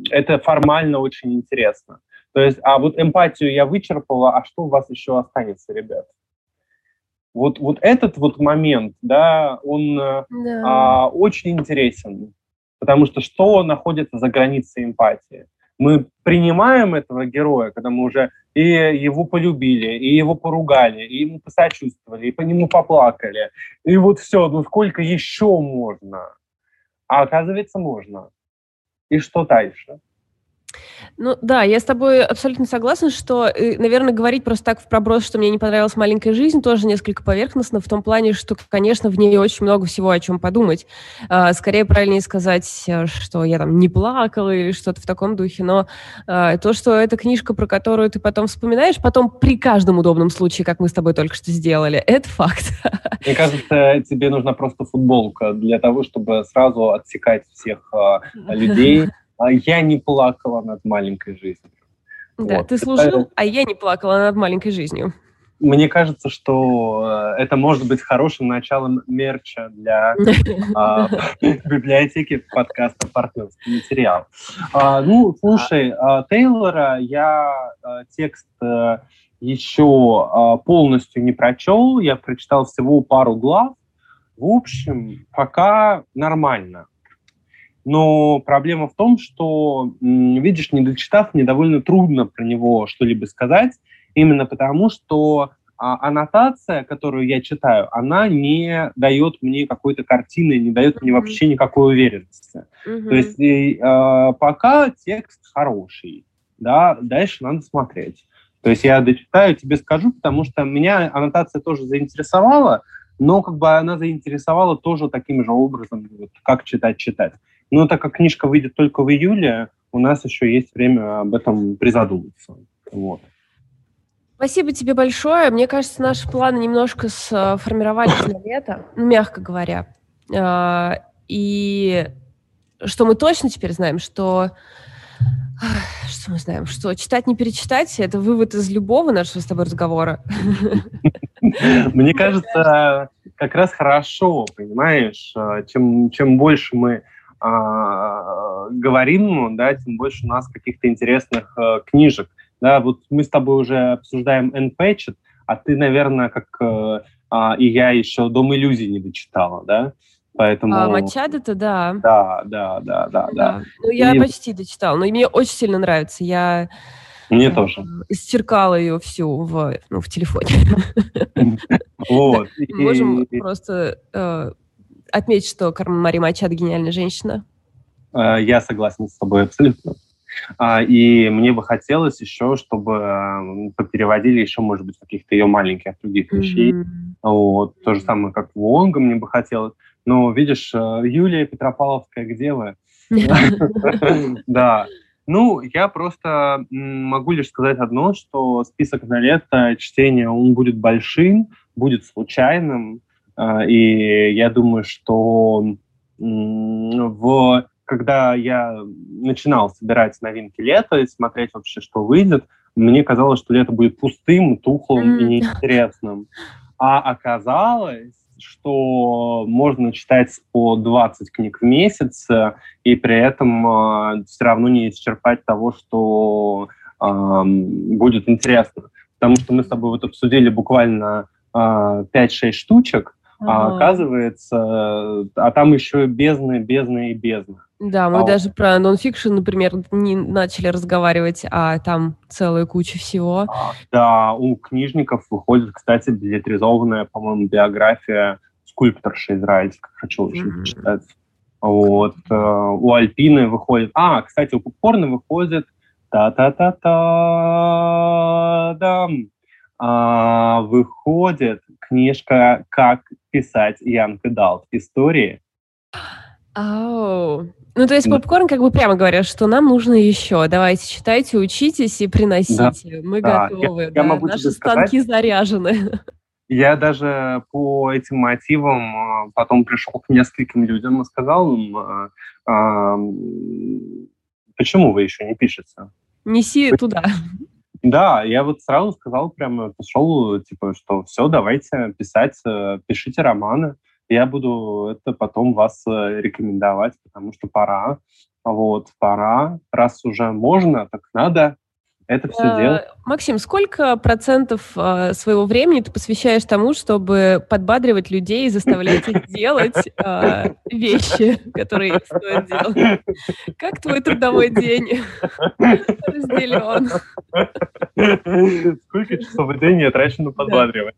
это формально очень интересно. То есть, а вот эмпатию я вычерпала, а что у вас еще останется, ребят? Вот, вот этот вот момент, да, он да. А, очень интересен, потому что что находится за границей эмпатии? Мы принимаем этого героя, когда мы уже и его полюбили, и его поругали, и ему посочувствовали, и по нему поплакали. И вот все, ну сколько еще можно? А оказывается, можно. И что дальше? Ну да, я с тобой абсолютно согласна, что, э, наверное, говорить просто так в проброс, что мне не понравилась маленькая жизнь, тоже несколько поверхностно, в том плане, что, конечно, в ней очень много всего, о чем подумать. А, скорее правильнее сказать, э, что я там не плакала или что-то в таком духе, но а, то, что эта книжка, про которую ты потом вспоминаешь, потом при каждом удобном случае, как мы с тобой только что сделали, это факт. Мне кажется, тебе нужна просто футболка для того, чтобы сразу отсекать всех а, людей, я не плакала над маленькой жизнью. Да, вот. ты служил, это... а я не плакала над маленькой жизнью. Мне кажется, что э, это может быть хорошим началом мерча для а, библиотеки подкаста «Партнерский материал». А, ну, слушай, а, Тейлора я текст э, еще полностью не прочел, я прочитал всего пару глав. В общем, пока нормально. Но проблема в том, что, видишь, не дочитав, мне довольно трудно про него что-либо сказать, именно потому что а, аннотация, которую я читаю, она не дает мне какой-то картины, не дает mm-hmm. мне вообще никакой уверенности. Mm-hmm. То есть э, пока текст хороший, да, дальше надо смотреть. То есть я дочитаю, тебе скажу, потому что меня аннотация тоже заинтересовала, но как бы она заинтересовала тоже таким же образом, вот, как читать-читать. Но так как книжка выйдет только в июле, у нас еще есть время об этом призадуматься. Вот. Спасибо тебе большое. Мне кажется, наши планы немножко сформировались на лето, ну, мягко говоря. А, и что мы точно теперь знаем, что что мы знаем? Что читать не перечитать – это вывод из любого нашего с тобой разговора. Мне кажется, как раз хорошо, понимаешь, а, чем, чем больше мы говорим, да, тем больше у нас каких-то интересных а, книжек. Да, вот мы с тобой уже обсуждаем Пэтчет, а ты, наверное, как а, а, и я еще «Дом иллюзий» не дочитала, да? Поэтому... А Мачадо-то да. Да, да, да, да, да. да. Ну, я и... почти дочитала, но мне очень сильно нравится. Я мне э, тоже. Исчеркала ее всю в, ну, в телефоне. Вот. Можем просто отметить, что Кармен Мари Мачадо гениальная женщина. Э, я согласен с тобой абсолютно. А, и мне бы хотелось еще, чтобы переводили еще, может быть, каких-то ее маленьких других вещей. Mm-hmm. Вот. То же самое, как Вонга мне бы хотелось. Но, видишь, э, Юлия Петропавловская, где вы? Да. Ну, я просто могу лишь сказать одно, что список на лето чтения, он будет большим, будет случайным, и я думаю, что в, когда я начинал собирать новинки лета и смотреть вообще, что выйдет, мне казалось, что лето будет пустым, тухлым и неинтересным. А оказалось, что можно читать по 20 книг в месяц, э, и при этом э, все равно не исчерпать того, что э, будет интересно. Потому что мы с тобой вот обсудили буквально э, 5-6 штучек, ага. а оказывается, а там еще бездны, бездны и бездны. Да, мы а даже про нонфикшн, например, не начали разговаривать, а там целая куча всего. А, да, у книжников выходит, кстати, билетризованная, по-моему, биография скульпторши израильских. Хочу очень mm-hmm. читать. Вот. Э, у Альпины выходит... А, кстати, у Попкорна выходит... Та-та-та-та-дам. А, выходит книжка «Как писать Янг Далт. Истории». Oh. Ну, то есть попкорн как бы прямо говорят, что нам нужно еще. Давайте читайте, учитесь и приносите. Да. Мы да. готовы. Я, да. я могу Наши станки сказать, заряжены. Я даже по этим мотивам а, потом пришел к нескольким людям и сказал им, а, почему вы еще не пишете? Неси туда. Да, я вот сразу сказал, прямо пошел, типа, что все, давайте писать, э, пишите романы. Я буду это потом вас э, рекомендовать, потому что пора. Вот, пора. Раз уже можно, так надо это все э, делать. Максим, сколько процентов э, своего времени ты посвящаешь тому, чтобы подбадривать людей и заставлять их делать э, вещи, которые стоит делать? Как твой трудовой день разделен? Сколько часов в день я трачу на подбадривание?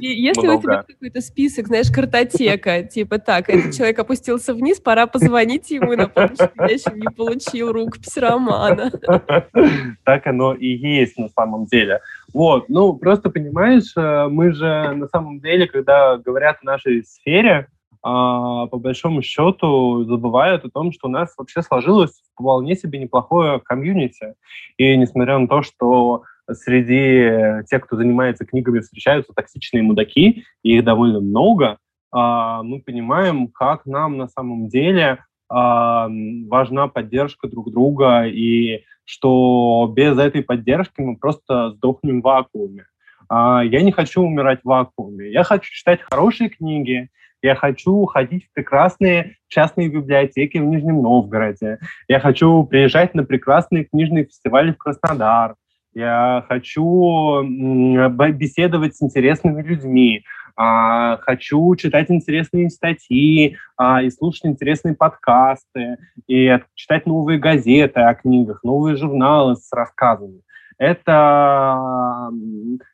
если у тебя какой-то список, знаешь, картотека, типа так, этот человек опустился вниз, пора позвонить ему на помощь, я еще не получил рукопись романа так оно и есть на самом деле. Вот, ну, просто понимаешь, э, мы же на самом деле, когда говорят о нашей сфере, а, по большому счету забывают о том, что у нас вообще сложилось вполне себе неплохое комьюнити. И несмотря на то, что среди тех, кто занимается книгами, встречаются токсичные мудаки, и их довольно много, а, мы понимаем, как нам на самом деле важна поддержка друг друга и что без этой поддержки мы просто сдохнем в вакууме. А, я не хочу умирать в вакууме. Я хочу читать хорошие книги, я хочу ходить в прекрасные частные библиотеки в Нижнем Новгороде. Я хочу приезжать на прекрасные книжные фестивали в Краснодар. Я хочу беседовать с интересными людьми. А, хочу читать интересные статьи а, и слушать интересные подкасты, и читать новые газеты о книгах, новые журналы с рассказами. Это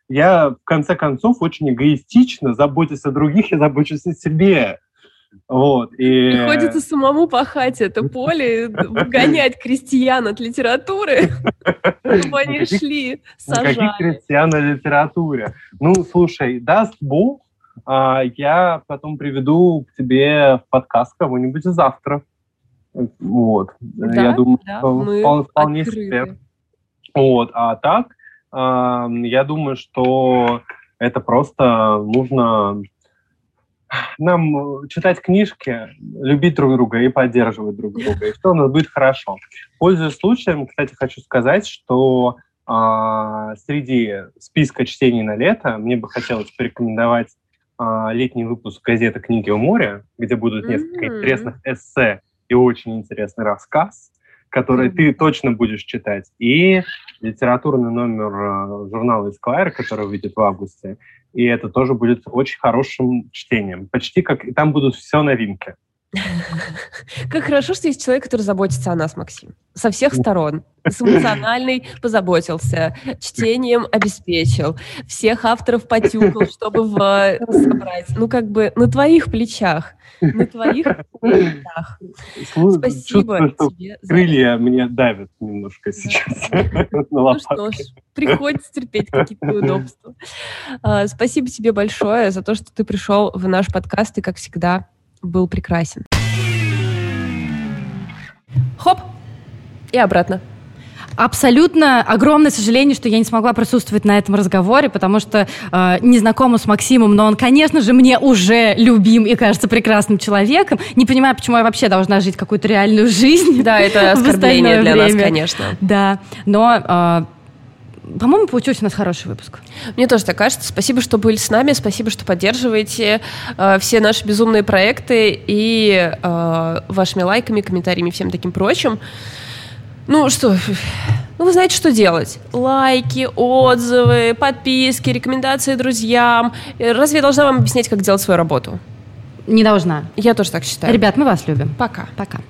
я, в конце концов, очень эгоистично, заботясь о других, и забочусь о себе. Вот, и... Приходится самому пахать это поле, гонять крестьян от литературы, чтобы они шли, сажали. Каких крестьян от литературе? Ну, слушай, даст Бог, а, я потом приведу к тебе в подкаст кого-нибудь завтра. Вот. Да, я думаю, да, что вполне, вполне себе. Вот. А так, я думаю, что это просто нужно нам читать книжки, любить друг друга и поддерживать друг друга, и все у нас будет хорошо. Пользуясь случаем, кстати, хочу сказать, что а, среди списка чтений на лето мне бы хотелось порекомендовать а, летний выпуск газеты «Книги у моря», где будут несколько mm-hmm. интересных эссе и очень интересный рассказ, который mm-hmm. ты точно будешь читать, и литературный номер э, журнала Esquire, который выйдет в августе, и это тоже будет очень хорошим чтением. Почти как... И там будут все новинки. Как хорошо, что есть человек, который заботится о нас, Максим. Со всех сторон. С эмоциональной позаботился, чтением обеспечил, всех авторов потюкал, чтобы в... собрать. Ну, как бы на твоих плечах. На твоих плечах. Спасибо Чувствую, тебе. За... Крылья мне давят немножко сейчас. Ну что ж, приходится терпеть какие-то неудобства. А, спасибо тебе большое за то, что ты пришел в наш подкаст и, как всегда, был прекрасен. Хоп! И обратно. Абсолютно огромное сожаление, что я не смогла присутствовать на этом разговоре, потому что э, не знакома с Максимом, но он, конечно же, мне уже любим и кажется прекрасным человеком. Не понимаю, почему я вообще должна жить какую-то реальную жизнь. Да, это оскорбление для время. нас, конечно. Да, но э, по-моему, получился у нас хороший выпуск. Мне тоже так кажется. Спасибо, что были с нами. Спасибо, что поддерживаете э, все наши безумные проекты и э, вашими лайками, комментариями и всем таким прочим. Ну что, ну вы знаете, что делать. Лайки, отзывы, подписки, рекомендации друзьям. Разве я должна вам объяснять, как делать свою работу? Не должна. Я тоже так считаю. Ребят, мы вас любим. Пока. Пока.